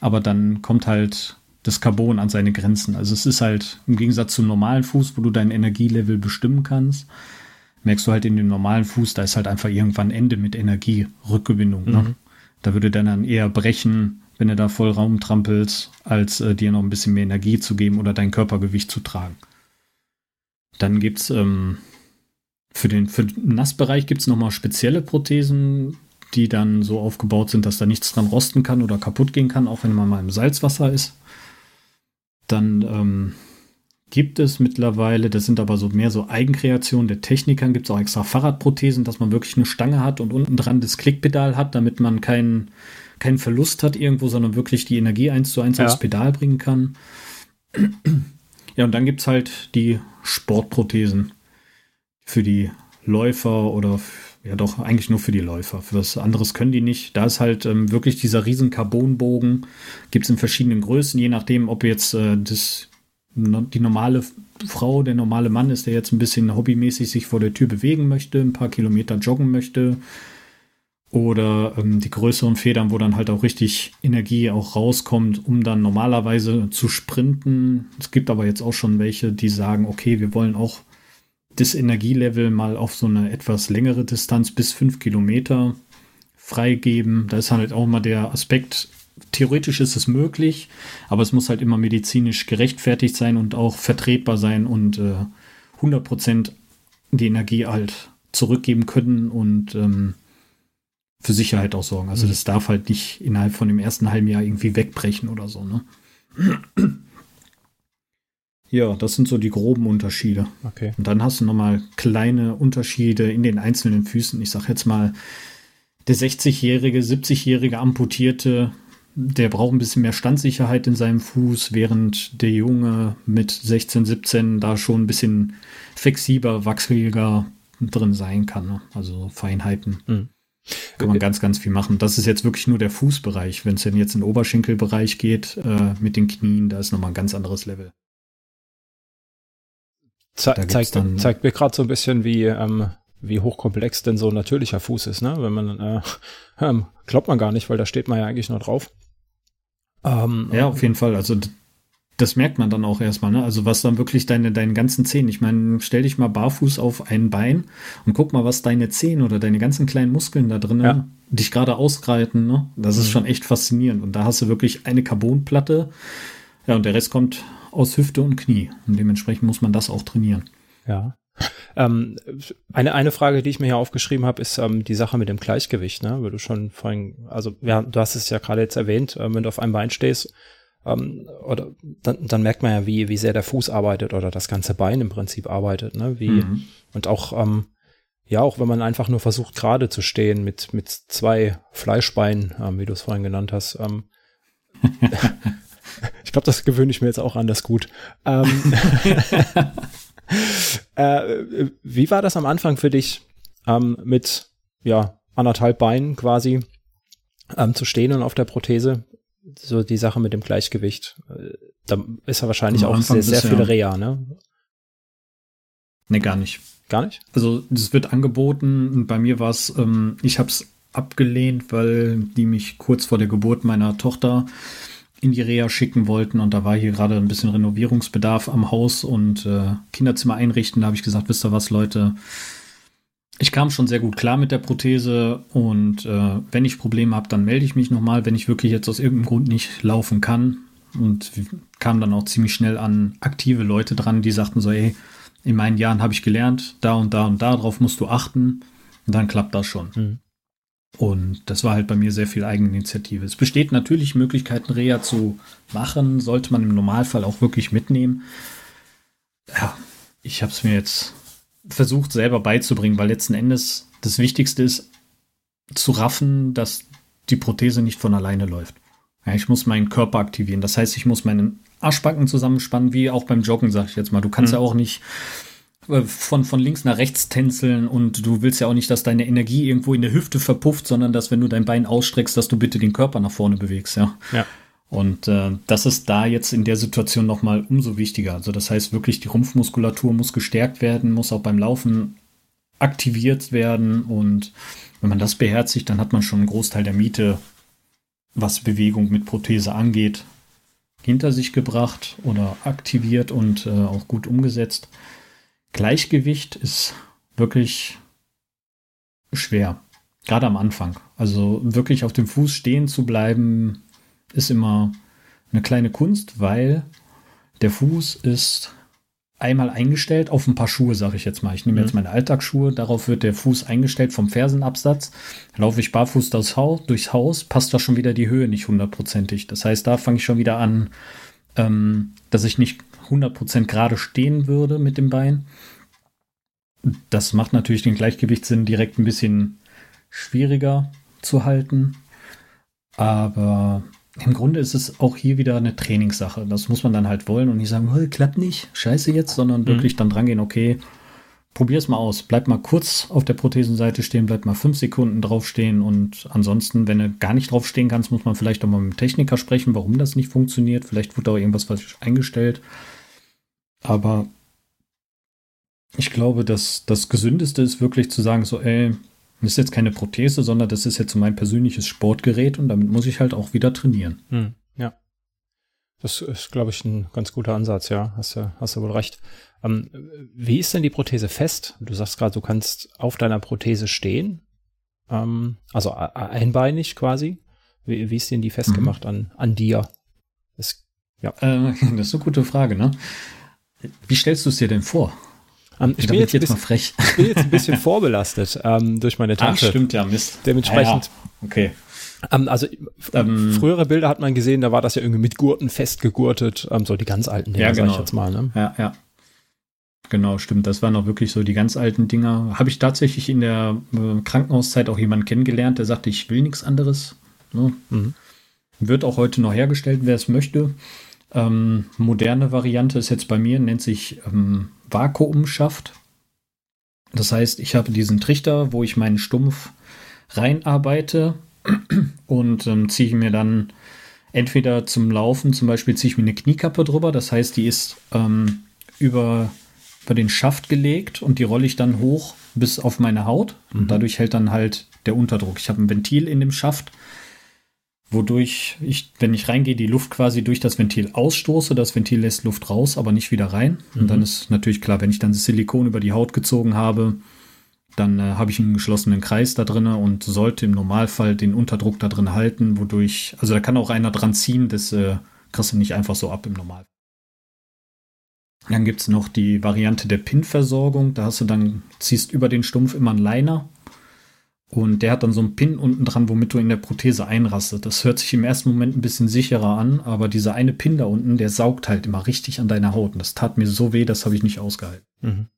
S2: aber dann kommt halt das Carbon an seine Grenzen. Also es ist halt im Gegensatz zum normalen Fuß, wo du dein Energielevel bestimmen kannst, merkst du halt in dem normalen Fuß, da ist halt einfach irgendwann Ende mit Energierückgewinnung. Ne? Mhm. Da würde der dann eher brechen, wenn du da voll Raum trampelst, als äh, dir noch ein bisschen mehr Energie zu geben oder dein Körpergewicht zu tragen. Dann gibt es ähm, für den, für den Nassbereich gibt es nochmal spezielle Prothesen, die dann so aufgebaut sind, dass da nichts dran rosten kann oder kaputt gehen kann, auch wenn man mal im Salzwasser ist. Dann ähm, gibt es mittlerweile, das sind aber so mehr so Eigenkreationen der Technikern, gibt es auch extra Fahrradprothesen, dass man wirklich eine Stange hat und unten dran das Klickpedal hat, damit man keinen keinen Verlust hat irgendwo, sondern wirklich die Energie eins zu eins ja. aufs Pedal bringen kann. Ja, und dann gibt es halt die Sportprothesen für die Läufer oder ja doch eigentlich nur für die Läufer. Für was anderes können die nicht. Da ist halt ähm, wirklich dieser riesen Carbonbogen. Gibt es in verschiedenen Größen, je nachdem, ob jetzt äh, das, die normale Frau, der normale Mann ist, der jetzt ein bisschen hobbymäßig sich vor der Tür bewegen möchte, ein paar Kilometer joggen möchte. Oder ähm, die größeren Federn, wo dann halt auch richtig Energie auch rauskommt, um dann normalerweise zu sprinten. Es gibt aber jetzt auch schon welche, die sagen, okay, wir wollen auch das Energielevel mal auf so eine etwas längere Distanz bis fünf Kilometer freigeben. Da ist halt auch mal der Aspekt, theoretisch ist es möglich, aber es muss halt immer medizinisch gerechtfertigt sein und auch vertretbar sein und äh, 100% die Energie halt zurückgeben können und ähm, für Sicherheit auch sorgen. Also mhm. das darf halt nicht innerhalb von dem ersten halben Jahr irgendwie wegbrechen oder so. Ne? Ja, das sind so die groben Unterschiede.
S1: Okay.
S2: Und dann hast du nochmal kleine Unterschiede in den einzelnen Füßen. Ich sag jetzt mal, der 60-jährige, 70-jährige Amputierte, der braucht ein bisschen mehr Standsicherheit in seinem Fuß, während der Junge mit 16, 17 da schon ein bisschen flexibler, wachsiger drin sein kann. Ne? Also Feinheiten. Mhm. Kann man ganz, ganz viel machen. Das ist jetzt wirklich nur der Fußbereich. Wenn es denn jetzt in den Oberschenkelbereich geht, äh, mit den Knien, da ist nochmal ein ganz anderes Level.
S1: Ze zeigt, zeigt mir gerade so ein bisschen, wie, ähm, wie hochkomplex denn so ein natürlicher Fuß ist, ne? Wenn man, äh, ähm, glaubt man gar nicht, weil da steht man ja eigentlich nur drauf.
S2: Ähm, ja, auf jeden Fall. Also das merkt man dann auch erstmal, ne? Also was dann wirklich deine, deinen ganzen Zehen. Ich meine, stell dich mal barfuß auf ein Bein und guck mal, was deine Zehen oder deine ganzen kleinen Muskeln da drin ja. dich gerade ausgreiten, ne? Das mhm. ist schon echt faszinierend. Und da hast du wirklich eine Carbonplatte. Ja, und der Rest kommt aus Hüfte und Knie. Und dementsprechend muss man das auch trainieren.
S1: Ja. Ähm, eine, eine Frage, die ich mir hier aufgeschrieben habe, ist ähm, die Sache mit dem Gleichgewicht, ne? Weil du schon vorhin, also ja, du hast es ja gerade jetzt erwähnt, äh, wenn du auf einem Bein stehst, ähm, oder dann, dann merkt man ja, wie, wie sehr der Fuß arbeitet oder das ganze Bein im Prinzip arbeitet, ne? Wie, mhm. und auch, ähm, ja, auch wenn man einfach nur versucht, gerade zu stehen mit, mit zwei Fleischbeinen, ähm, wie du es vorhin genannt hast, ähm, Ich glaube, das gewöhne ich mir jetzt auch anders gut. Ähm, äh, wie war das am Anfang für dich ähm, mit ja, anderthalb Beinen quasi ähm, zu stehen und auf der Prothese? So die Sache mit dem Gleichgewicht. Äh, da ist ja wahrscheinlich am auch Anfang sehr, sehr viele Reha, ne?
S2: Ne, gar nicht.
S1: Gar nicht?
S2: Also es wird angeboten. Bei mir war es, ähm, ich habe es abgelehnt, weil die mich kurz vor der Geburt meiner Tochter in die Reha schicken wollten und da war hier gerade ein bisschen Renovierungsbedarf am Haus und äh, Kinderzimmer einrichten. Da habe ich gesagt, wisst ihr was, Leute, ich kam schon sehr gut klar mit der Prothese und äh, wenn ich Probleme habe, dann melde ich mich nochmal, wenn ich wirklich jetzt aus irgendeinem Grund nicht laufen kann. Und kam dann auch ziemlich schnell an aktive Leute dran, die sagten so, ey, in meinen Jahren habe ich gelernt, da und da und da drauf musst du achten. Und dann klappt das schon. Mhm. Und das war halt bei mir sehr viel Eigeninitiative. Es besteht natürlich Möglichkeiten, Reha zu machen, sollte man im Normalfall auch wirklich mitnehmen. Ja, ich habe es mir jetzt versucht selber beizubringen, weil letzten Endes das Wichtigste ist zu raffen, dass die Prothese nicht von alleine läuft. Ja, ich muss meinen Körper aktivieren. Das heißt, ich muss meinen Arschbacken zusammenspannen, wie auch beim Joggen, sag ich jetzt mal. Du kannst mhm. ja auch nicht von, von links nach rechts tänzeln und du willst ja auch nicht, dass deine Energie irgendwo in der Hüfte verpufft, sondern dass, wenn du dein Bein ausstreckst, dass du bitte den Körper nach vorne bewegst, ja.
S1: Ja.
S2: Und äh, das ist da jetzt in der Situation nochmal umso wichtiger. Also das heißt wirklich, die Rumpfmuskulatur muss gestärkt werden, muss auch beim Laufen aktiviert werden. Und wenn man das beherzigt, dann hat man schon einen Großteil der Miete, was Bewegung mit Prothese angeht, hinter sich gebracht oder aktiviert und äh, auch gut umgesetzt. Gleichgewicht ist wirklich schwer. Gerade am Anfang. Also wirklich auf dem Fuß stehen zu bleiben, ist immer eine kleine Kunst, weil der Fuß ist einmal eingestellt auf ein paar Schuhe, sage ich jetzt mal. Ich nehme mhm. jetzt meine Alltagsschuhe, darauf wird der Fuß eingestellt vom Fersenabsatz. Laufe ich barfuß durchs Haus, durchs Haus, passt da schon wieder die Höhe nicht hundertprozentig. Das heißt, da fange ich schon wieder an, ähm, dass ich nicht 100% gerade stehen würde mit dem Bein. Das macht natürlich den Gleichgewichtssinn direkt ein bisschen schwieriger zu halten. Aber im Grunde ist es auch hier wieder eine Trainingssache. Das muss man dann halt wollen und nicht sagen, hey, klappt nicht, scheiße jetzt, sondern mhm. wirklich dann drangehen, okay, probier es mal aus. Bleib mal kurz auf der Prothesenseite stehen, bleib mal fünf Sekunden draufstehen und ansonsten, wenn du gar nicht draufstehen kannst, muss man vielleicht auch mal mit dem Techniker sprechen, warum das nicht funktioniert. Vielleicht wurde auch irgendwas falsch eingestellt. Aber ich glaube, dass das Gesündeste ist wirklich zu sagen, so, ey, das ist jetzt keine Prothese, sondern das ist jetzt mein persönliches Sportgerät und damit muss ich halt auch wieder trainieren.
S1: Hm, ja. Das ist, glaube ich, ein ganz guter Ansatz, ja. Hast du, hast du wohl recht. Ähm, wie ist denn die Prothese fest? Du sagst gerade, du kannst auf deiner Prothese stehen. Ähm, also einbeinig quasi. Wie, wie ist denn die festgemacht mhm. an, an dir?
S2: Das, ja. Äh, das ist eine gute Frage, ne? Wie stellst du es dir denn vor?
S1: Um, ähm, ich, bin jetzt, jetzt bisschen, mal frech. ich bin jetzt ein bisschen vorbelastet ähm, durch meine Tasche.
S2: Ach, stimmt ja, Mist.
S1: Dementsprechend. Ja.
S2: Okay.
S1: Ähm, also ähm, frühere Bilder hat man gesehen, da war das ja irgendwie mit Gurten festgegurtet, ähm, so die ganz alten
S2: Dinger, ja, genau. sag
S1: ich jetzt mal. Ne?
S2: Ja, ja. Genau, stimmt. Das waren auch wirklich so die ganz alten Dinger. Habe ich tatsächlich in der äh, Krankenhauszeit auch jemanden kennengelernt, der sagte, ich will nichts anderes. Ne? Mhm. Wird auch heute noch hergestellt, wer es möchte. Ähm, moderne Variante ist jetzt bei mir, nennt sich ähm, Vakuumschaft. Das heißt, ich habe diesen Trichter, wo ich meinen Stumpf reinarbeite und ähm, ziehe mir dann entweder zum Laufen, zum Beispiel ziehe ich mir eine Kniekappe drüber, das heißt, die ist ähm, über, über den Schaft gelegt und die rolle ich dann hoch bis auf meine Haut mhm. und dadurch hält dann halt der Unterdruck. Ich habe ein Ventil in dem Schaft, wodurch ich, wenn ich reingehe, die Luft quasi durch das Ventil ausstoße. Das Ventil lässt Luft raus, aber nicht wieder rein. Mhm. Und dann ist natürlich klar, wenn ich dann das Silikon über die Haut gezogen habe, dann äh, habe ich einen geschlossenen Kreis da drin und sollte im Normalfall den Unterdruck da drin halten, wodurch, also da kann auch einer dran ziehen, das äh, kriegst du nicht einfach so ab im Normalfall. Dann gibt es noch die Variante der Pin-Versorgung. Da hast du dann, ziehst über den Stumpf immer einen Liner und der hat dann so einen Pin unten dran, womit du in der Prothese einrastet. Das hört sich im ersten Moment ein bisschen sicherer an, aber dieser eine Pin da unten, der saugt halt immer richtig an deiner Haut. Und das tat mir so weh, das habe ich nicht ausgehalten. Mhm.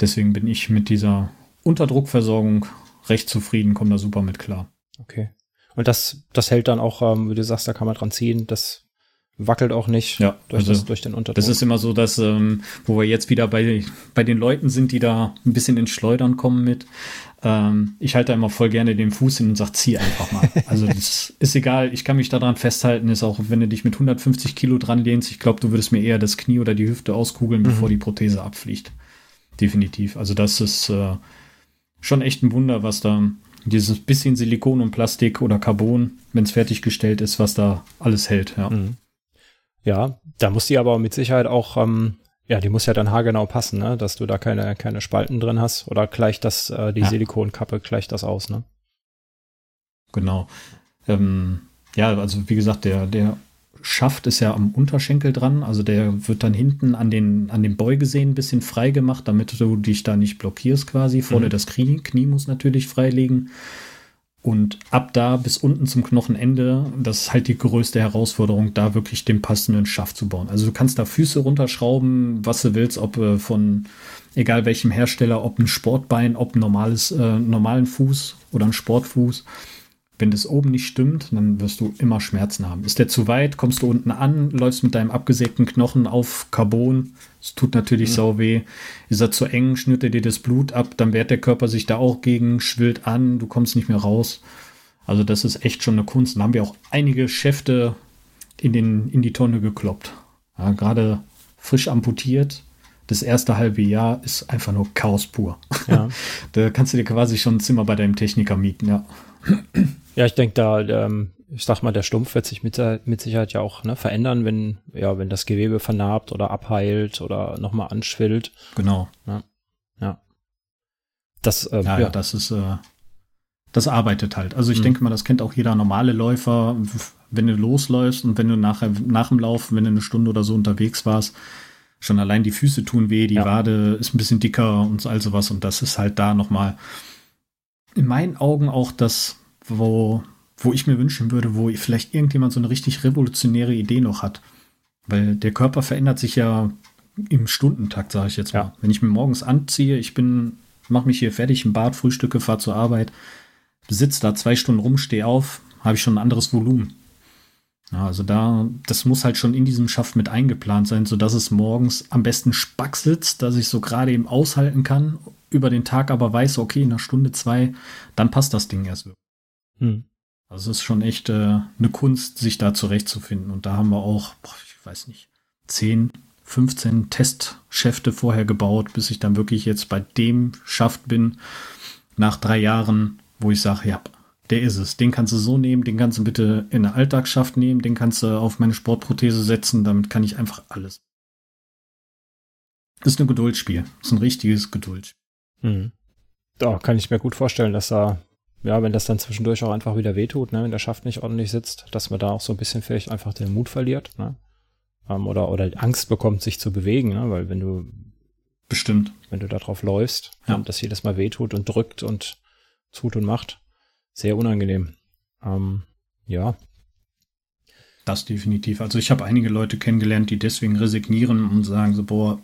S2: Deswegen bin ich mit dieser Unterdruckversorgung recht zufrieden, komme da super mit klar.
S1: Okay. Und das, das hält dann auch, ähm, wie du sagst, da kann man dran ziehen, das wackelt auch nicht
S2: ja,
S1: durch,
S2: also
S1: das, durch den Unterdruck.
S2: Das ist immer so, dass, ähm, wo wir jetzt wieder bei, bei den Leuten sind, die da ein bisschen ins Schleudern kommen mit. Ähm, ich halte da immer voll gerne den Fuß hin und sage, zieh einfach mal. Also das ist egal, ich kann mich daran festhalten, ist auch, wenn du dich mit 150 Kilo dran lehnst, ich glaube, du würdest mir eher das Knie oder die Hüfte auskugeln, bevor mhm. die Prothese abfliegt. Definitiv. Also das ist äh, schon echt ein Wunder, was da dieses bisschen Silikon und Plastik oder Carbon, wenn es fertiggestellt ist, was da alles hält. Ja. Mhm.
S1: Ja, da muss die aber mit Sicherheit auch, ähm, ja, die muss ja dann haargenau passen, ne? dass du da keine, keine Spalten drin hast oder gleicht das, äh, die ja. Silikonkappe gleicht das aus, ne?
S2: Genau. Ähm, ja, also wie gesagt, der, der Schaft ist ja am Unterschenkel dran, also der wird dann hinten an den, an den Beugesehnen ein bisschen frei gemacht, damit du dich da nicht blockierst quasi. Vorne mhm. das Knie, Knie muss natürlich frei liegen. Und ab da bis unten zum Knochenende, das ist halt die größte Herausforderung, da wirklich den passenden Schaft zu bauen. Also du kannst da Füße runterschrauben, was du willst, ob äh, von egal welchem Hersteller, ob ein Sportbein, ob ein normales, äh, normalen Fuß oder ein Sportfuß. Wenn das oben nicht stimmt, dann wirst du immer Schmerzen haben. Ist der zu weit, kommst du unten an, läufst mit deinem abgesägten Knochen auf Carbon. Es tut natürlich mhm. sau weh. Ist er zu eng, schnürt er dir das Blut ab, dann wehrt der Körper sich da auch gegen, schwillt an, du kommst nicht mehr raus. Also das ist echt schon eine Kunst. Da haben wir auch einige Schäfte in, den, in die Tonne gekloppt. Ja, Gerade frisch amputiert. Das erste halbe Jahr ist einfach nur Chaos pur. Ja. da kannst du dir quasi schon ein Zimmer bei deinem Techniker mieten, ja.
S1: Ja, ich denke da, ähm, ich sag mal, der Stumpf wird sich mit, mit Sicherheit ja auch ne, verändern, wenn, ja, wenn das Gewebe vernarbt oder abheilt oder nochmal anschwillt.
S2: Genau.
S1: Ja. ja.
S2: Das, äh, ja, ja, das ist, äh, das arbeitet halt. Also ich mhm. denke mal, das kennt auch jeder normale Läufer, wenn du losläufst und wenn du nachher, nach dem Lauf, wenn du eine Stunde oder so unterwegs warst, schon allein die Füße tun weh, die ja. Wade ist ein bisschen dicker und all sowas und das ist halt da nochmal in meinen Augen auch das wo, wo ich mir wünschen würde, wo vielleicht irgendjemand so eine richtig revolutionäre Idee noch hat. Weil der Körper verändert sich ja im Stundentakt, sage ich jetzt mal. Ja. Wenn ich mir morgens anziehe, ich bin, mache mich hier fertig im Bad, frühstücke, fahre zur Arbeit, sitze da zwei Stunden rum, stehe auf, habe ich schon ein anderes Volumen. Ja, also da, das muss halt schon in diesem Schaft mit eingeplant sein, sodass es morgens am besten spack sitzt, dass ich so gerade eben aushalten kann, über den Tag aber weiß, okay, in einer Stunde, zwei, dann passt das Ding erst wirklich. Hm. Also es ist schon echt äh, eine Kunst, sich da zurechtzufinden. Und da haben wir auch, boah, ich weiß nicht, 10, 15 Testschäfte vorher gebaut, bis ich dann wirklich jetzt bei dem Schaft bin, nach drei Jahren, wo ich sage, ja, der ist es. Den kannst du so nehmen, den kannst du bitte in eine Alltagsschaft nehmen, den kannst du auf meine Sportprothese setzen, damit kann ich einfach alles. Ist ein Geduldsspiel. Ist ein richtiges Geduldsspiel.
S1: Hm. Da kann ich mir gut vorstellen, dass da, ja, wenn das dann zwischendurch auch einfach wieder wehtut, ne, wenn der Schaft nicht ordentlich sitzt, dass man da auch so ein bisschen vielleicht einfach den Mut verliert, ne? Ähm, oder, oder Angst bekommt, sich zu bewegen, ne? Weil wenn du
S2: Bestimmt.
S1: Wenn du da drauf läufst ja. und das jedes Mal wehtut und drückt und tut und macht, sehr unangenehm. Ähm, ja.
S2: Das definitiv. Also ich habe einige Leute kennengelernt, die deswegen resignieren und sagen so, boah,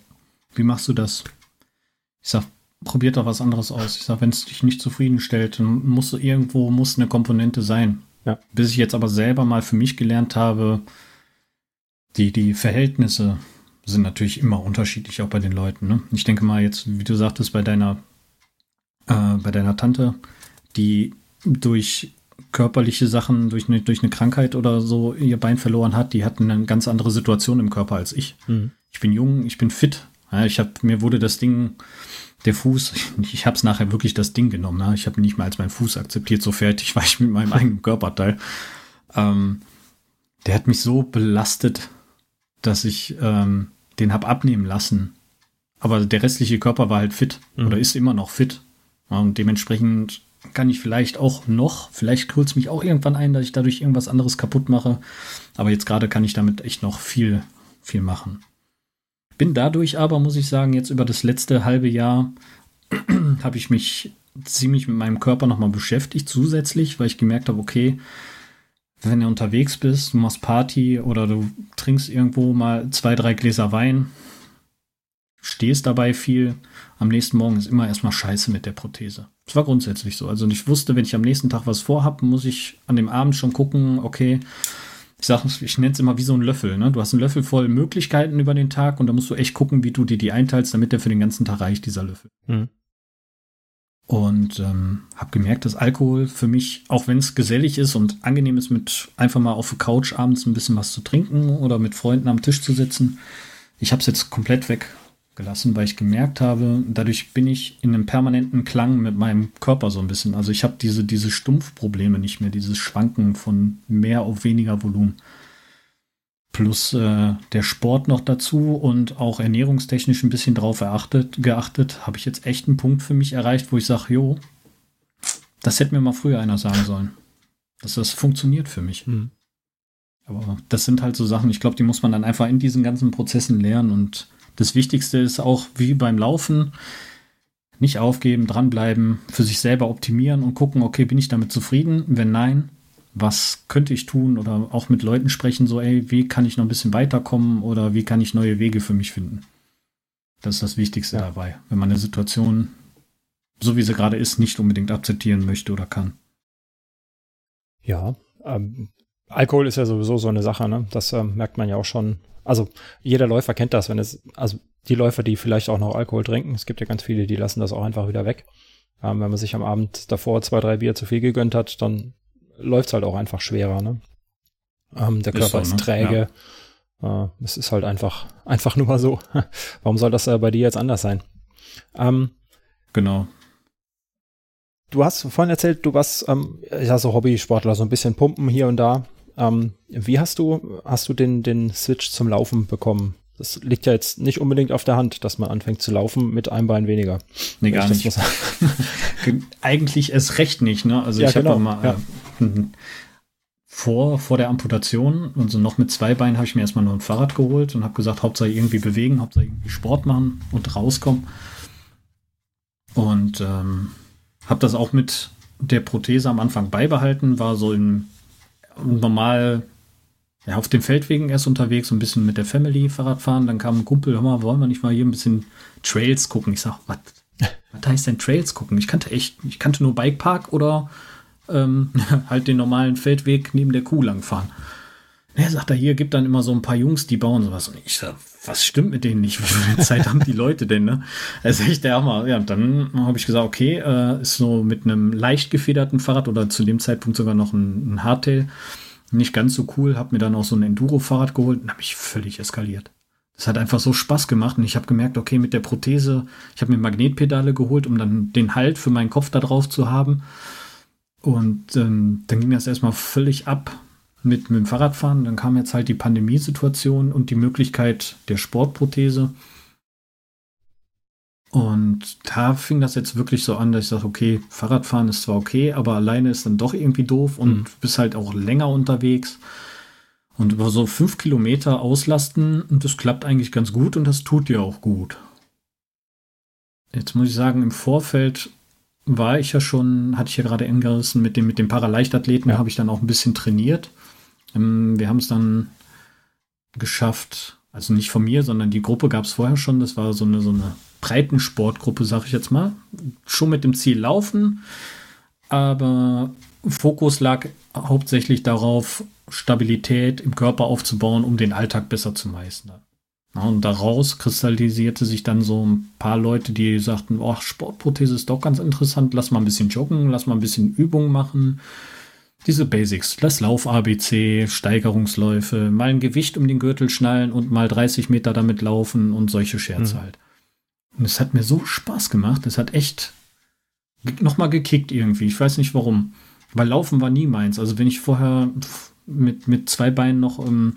S2: wie machst du das? Ich sag, probier doch was anderes aus. Ich sag, wenn es dich nicht zufriedenstellt, dann muss irgendwo muss eine Komponente sein. Ja. Bis ich jetzt aber selber mal für mich gelernt habe, die, die Verhältnisse sind natürlich immer unterschiedlich, auch bei den Leuten. Ne? Ich denke mal jetzt, wie du sagtest, bei deiner, äh, bei deiner Tante, die durch körperliche Sachen, durch eine, durch eine Krankheit oder so ihr Bein verloren hat, die hat eine ganz andere Situation im Körper als ich. Mhm. Ich bin jung, ich bin fit. Ja, ich habe mir wurde das Ding, der Fuß, ich, ich habe es nachher wirklich das Ding genommen. Ja. Ich habe nicht mal als meinen Fuß akzeptiert, so fertig war ich mit meinem eigenen Körperteil. Ähm, der hat mich so belastet, dass ich ähm, den habe abnehmen lassen. Aber der restliche Körper war halt fit mhm. oder ist immer noch fit. Ja, und dementsprechend kann ich vielleicht auch noch, vielleicht krüllt es mich auch irgendwann ein, dass ich dadurch irgendwas anderes kaputt mache. Aber jetzt gerade kann ich damit echt noch viel, viel machen. Bin dadurch aber, muss ich sagen, jetzt über das letzte halbe Jahr habe ich mich ziemlich mit meinem Körper nochmal beschäftigt, zusätzlich, weil ich gemerkt habe, okay, wenn du unterwegs bist, du machst Party oder du trinkst irgendwo mal zwei, drei Gläser Wein, stehst dabei viel, am nächsten Morgen ist immer erstmal scheiße mit der Prothese. Das war grundsätzlich so. Also ich wusste, wenn ich am nächsten Tag was vorhab, muss ich an dem Abend schon gucken, okay, ich sage, ich nenne es immer wie so ein Löffel. Ne? Du hast einen Löffel voll Möglichkeiten über den Tag und da musst du echt gucken, wie du dir die einteilst, damit der für den ganzen Tag reicht, dieser Löffel. Mhm. Und ähm, habe gemerkt, dass Alkohol für mich, auch wenn es gesellig ist und angenehm ist, mit einfach mal auf der Couch abends ein bisschen was zu trinken oder mit Freunden am Tisch zu sitzen, ich habe es jetzt komplett weggelassen, weil ich gemerkt habe, dadurch bin ich in einem permanenten Klang mit meinem Körper so ein bisschen. Also ich habe diese, diese Stumpfprobleme nicht mehr, dieses Schwanken von mehr auf weniger Volumen plus äh, der Sport noch dazu und auch ernährungstechnisch ein bisschen drauf erachtet, geachtet, habe ich jetzt echt einen Punkt für mich erreicht, wo ich sage, jo, das hätte mir mal früher einer sagen sollen. Dass das funktioniert für mich. Mhm. Aber das sind halt so Sachen, ich glaube, die muss man dann einfach in diesen ganzen Prozessen lernen. Und das Wichtigste ist auch, wie beim Laufen, nicht aufgeben, dranbleiben, für sich selber optimieren und gucken, okay, bin ich damit zufrieden? Wenn nein, was könnte ich tun oder auch mit Leuten sprechen, so, ey, wie kann ich noch ein bisschen weiterkommen oder wie kann ich neue Wege für mich finden? Das ist das Wichtigste ja. dabei, wenn man eine Situation, so wie sie gerade ist, nicht unbedingt akzeptieren möchte oder kann.
S1: Ja, ähm, Alkohol ist ja sowieso so eine Sache, ne? Das ähm, merkt man ja auch schon. Also jeder Läufer kennt das, wenn es, also die Läufer, die vielleicht auch noch Alkohol trinken, es gibt ja ganz viele, die lassen das auch einfach wieder weg. Ähm, wenn man sich am Abend davor zwei, drei Bier zu viel gegönnt hat, dann läuft es halt auch einfach schwerer. Ne? Ähm, der Körper ist, so, ist ne? träge. Ja. Äh, es ist halt einfach, einfach nur mal so. Warum soll das äh, bei dir jetzt anders sein?
S2: Ähm, genau.
S1: Du hast vorhin erzählt, du warst ähm, ja so Hobbysportler, so ein bisschen pumpen hier und da. Ähm, wie hast du, hast du den, den Switch zum Laufen bekommen? Das liegt ja jetzt nicht unbedingt auf der Hand, dass man anfängt zu laufen mit einem Bein weniger.
S2: Nee, gar nicht. Eigentlich erst recht nicht, ne? Also ja, ich genau. habe mal ja. äh, vor, vor der Amputation, also noch mit zwei Beinen, habe ich mir erstmal nur ein Fahrrad geholt und habe gesagt, Hauptsache irgendwie bewegen, Hauptsache irgendwie Sport machen und rauskommen. Und ähm, habe das auch mit der Prothese am Anfang beibehalten, war so im normal ja, auf den Feldwegen erst unterwegs, so ein bisschen mit der Family Fahrrad fahren. Dann kam ein Kumpel, hör mal, wollen wir nicht mal hier ein bisschen Trails gucken? Ich sag, was? was heißt denn Trails gucken? Ich kannte echt, ich kannte nur Bikepark oder ähm, halt den normalen Feldweg neben der Kuh langfahren. Er sagt er, hier gibt dann immer so ein paar Jungs, die bauen sowas. Und ich sag, was stimmt mit denen nicht? Wie viel Zeit haben die Leute denn, ne? Das ist echt der Hammer. Ja, dann habe ich gesagt, okay, äh, ist so mit einem leicht gefederten Fahrrad oder zu dem Zeitpunkt sogar noch ein, ein Hardtail. Nicht ganz so cool, habe mir dann auch so ein Enduro-Fahrrad geholt und habe mich völlig eskaliert. Das hat einfach so Spaß gemacht und ich habe gemerkt, okay, mit der Prothese, ich habe mir Magnetpedale geholt, um dann den Halt für meinen Kopf da drauf zu haben. Und ähm, dann ging das erstmal völlig ab mit, mit dem Fahrradfahren. Dann kam jetzt halt die Pandemiesituation und die Möglichkeit der Sportprothese. Und da fing das jetzt wirklich so an, dass ich sage, okay, Fahrradfahren ist zwar okay, aber alleine ist dann doch irgendwie doof und mhm. bist halt auch länger unterwegs. Und über so fünf Kilometer auslasten, und das klappt eigentlich ganz gut und das tut dir auch gut. Jetzt muss ich sagen, im Vorfeld war ich ja schon, hatte ich ja gerade angerissen, mit dem, mit dem Paraleichtathleten, ja. habe ich dann auch ein bisschen trainiert. Ähm, wir haben es dann geschafft, also nicht von mir, sondern die Gruppe gab es vorher schon. Das war so eine, so eine Breitensportgruppe, sag ich jetzt mal. Schon mit dem Ziel laufen, aber Fokus lag hauptsächlich darauf, Stabilität im Körper aufzubauen, um den Alltag besser zu meistern. und daraus kristallisierte sich dann so ein paar Leute, die sagten, oh, Sportprothese ist doch ganz interessant, lass mal ein bisschen joggen, lass mal ein bisschen Übung machen. Diese Basics, das Lauf-ABC, Steigerungsläufe, mal ein Gewicht um den Gürtel schnallen und mal 30 Meter damit laufen und solche Scherze mhm. halt. Und es hat mir so Spaß gemacht, es hat echt nochmal gekickt irgendwie, ich weiß nicht warum. Weil Laufen war nie meins. Also wenn ich vorher mit, mit zwei Beinen noch, ähm,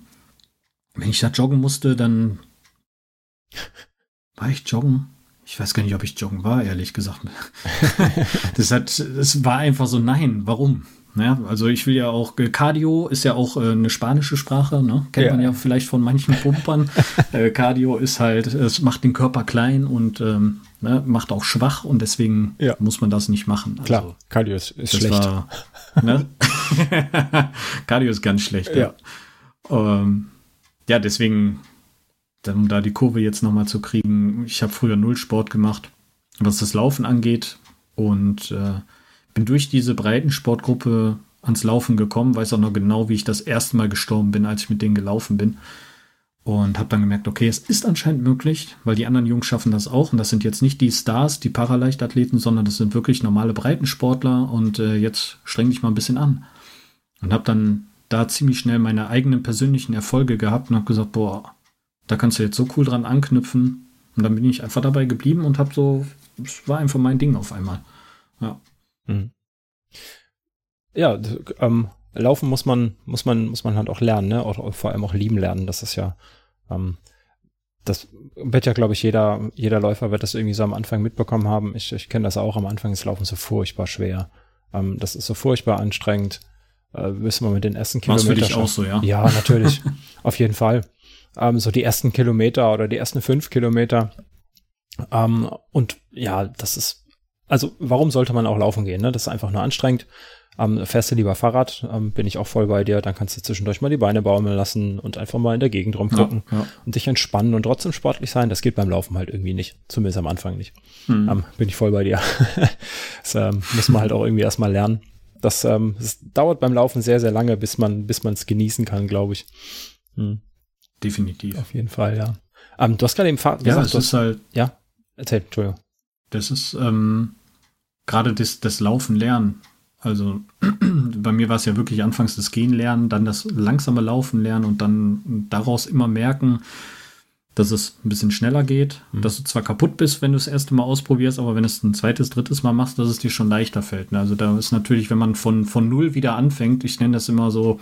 S2: wenn ich da joggen musste, dann war ich joggen. Ich weiß gar nicht, ob ich joggen war, ehrlich gesagt. das hat, es war einfach so, nein, warum? Ja, also ich will ja auch, Cardio ist ja auch äh, eine spanische Sprache, ne? kennt ja. man ja vielleicht von manchen Pumpern. äh, Cardio ist halt, es macht den Körper klein und ähm, ne, macht auch schwach und deswegen ja. muss man das nicht machen. Also,
S1: Klar, Cardio ist, ist schlecht. War,
S2: ne? Cardio ist ganz schlecht. Ja, ja. Ähm, ja deswegen, um da die Kurve jetzt nochmal zu kriegen, ich habe früher null Sport gemacht, was das Laufen angeht und äh, bin durch diese Breitensportgruppe ans Laufen gekommen, weiß auch noch genau, wie ich das erste Mal gestorben bin, als ich mit denen gelaufen bin. Und habe dann gemerkt, okay, es ist anscheinend möglich, weil die anderen Jungs schaffen das auch. Und das sind jetzt nicht die Stars, die Paraleichtathleten, sondern das sind wirklich normale Breitensportler. Und äh, jetzt streng dich mal ein bisschen an. Und habe dann da ziemlich schnell meine eigenen persönlichen Erfolge gehabt und habe gesagt, boah, da kannst du jetzt so cool dran anknüpfen. Und dann bin ich einfach dabei geblieben und habe so, es war einfach mein Ding auf einmal. Ja. Mhm.
S1: Ja, ähm, laufen muss man, muss man, muss man halt auch lernen, ne? Auch, vor allem auch lieben lernen. Das ist ja, ähm, das wird ja, glaube ich, jeder, jeder Läufer wird das irgendwie so am Anfang mitbekommen haben. Ich, ich kenne das auch. Am Anfang ist Laufen so furchtbar schwer. Ähm, das ist so furchtbar anstrengend. Äh, müssen wir mit den ersten Kilometern. für dich
S2: auch so, ja?
S1: Ja, natürlich. Auf jeden Fall. Ähm, so die ersten Kilometer oder die ersten fünf Kilometer. Ähm, und ja, das ist, also warum sollte man auch laufen gehen? Ne? Das ist einfach nur anstrengend. Ähm, fährst du lieber Fahrrad, ähm, bin ich auch voll bei dir, dann kannst du zwischendurch mal die Beine baumeln lassen und einfach mal in der Gegend rumgucken ja, ja. und dich entspannen und trotzdem sportlich sein. Das geht beim Laufen halt irgendwie nicht, zumindest am Anfang nicht. Hm. Ähm, bin ich voll bei dir. das ähm, muss man halt auch irgendwie erstmal lernen. Das, ähm, das dauert beim Laufen sehr, sehr lange, bis man bis man es genießen kann, glaube ich.
S2: Hm. Definitiv.
S1: Auf jeden Fall, ja. Ähm, du hast gerade eben
S2: Fahrrad ja, gesagt. Ja, das ist halt.
S1: Ja, erzähl, Entschuldigung.
S2: Das ist ähm, gerade das, das Laufen lernen. Also bei mir war es ja wirklich anfangs das Gehen lernen, dann das langsame Laufen lernen und dann daraus immer merken, dass es ein bisschen schneller geht, mhm. dass du zwar kaputt bist, wenn du das erste Mal ausprobierst, aber wenn du es ein zweites, drittes Mal machst, dass es dir schon leichter fällt. Ne? Also da ist natürlich, wenn man von, von null wieder anfängt, ich nenne das immer so,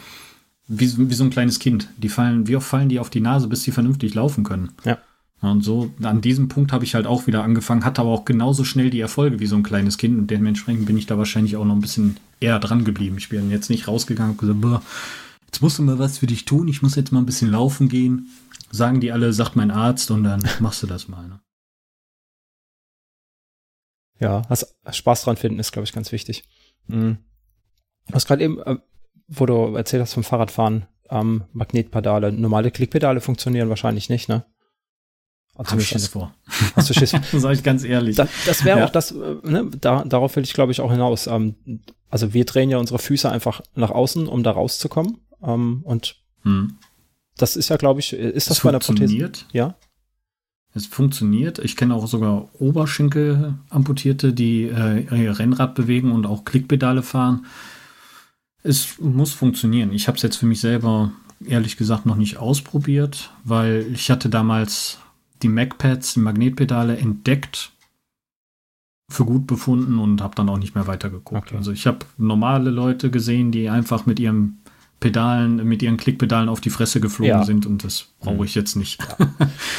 S2: wie, wie so ein kleines Kind. Die fallen, wie oft fallen die auf die Nase, bis sie vernünftig laufen können?
S1: Ja.
S2: Und so, an diesem Punkt habe ich halt auch wieder angefangen, hatte aber auch genauso schnell die Erfolge wie so ein kleines Kind und dementsprechend bin ich da wahrscheinlich auch noch ein bisschen eher dran geblieben. Ich bin jetzt nicht rausgegangen und gesagt, boah, jetzt musst du mal was für dich tun, ich muss jetzt mal ein bisschen laufen gehen. Sagen die alle, sagt mein Arzt und dann machst du das mal. Ne?
S1: Ja, hast Spaß dran finden ist, glaube ich, ganz wichtig. Mhm. Du hast gerade eben, äh, wo du erzählt hast vom Fahrradfahren, ähm, Magnetpedale, normale Klickpedale funktionieren wahrscheinlich nicht, ne?
S2: Also Hab ich Schiss vor.
S1: Hast du Schiss?
S2: Sag ich ganz ehrlich.
S1: Da, das wäre ja. auch das, äh, ne, da, darauf will ich glaube ich auch hinaus. Ähm, also wir drehen ja unsere Füße einfach nach außen, um da rauszukommen. Ähm, und hm. das ist ja, glaube ich, ist das, das bei einer Prothese?
S2: Ja. Es funktioniert. Ich kenne auch sogar Oberschenkel-Amputierte, die äh, ihr Rennrad bewegen und auch Klickpedale fahren. Es muss funktionieren. Ich habe es jetzt für mich selber ehrlich gesagt noch nicht ausprobiert, weil ich hatte damals die MacPads, die Magnetpedale entdeckt, für gut befunden und habe dann auch nicht mehr weitergeguckt. Okay. Also ich habe normale Leute gesehen, die einfach mit ihrem Pedalen, mit ihren Klickpedalen auf die Fresse geflogen ja. sind und das brauche ich jetzt nicht.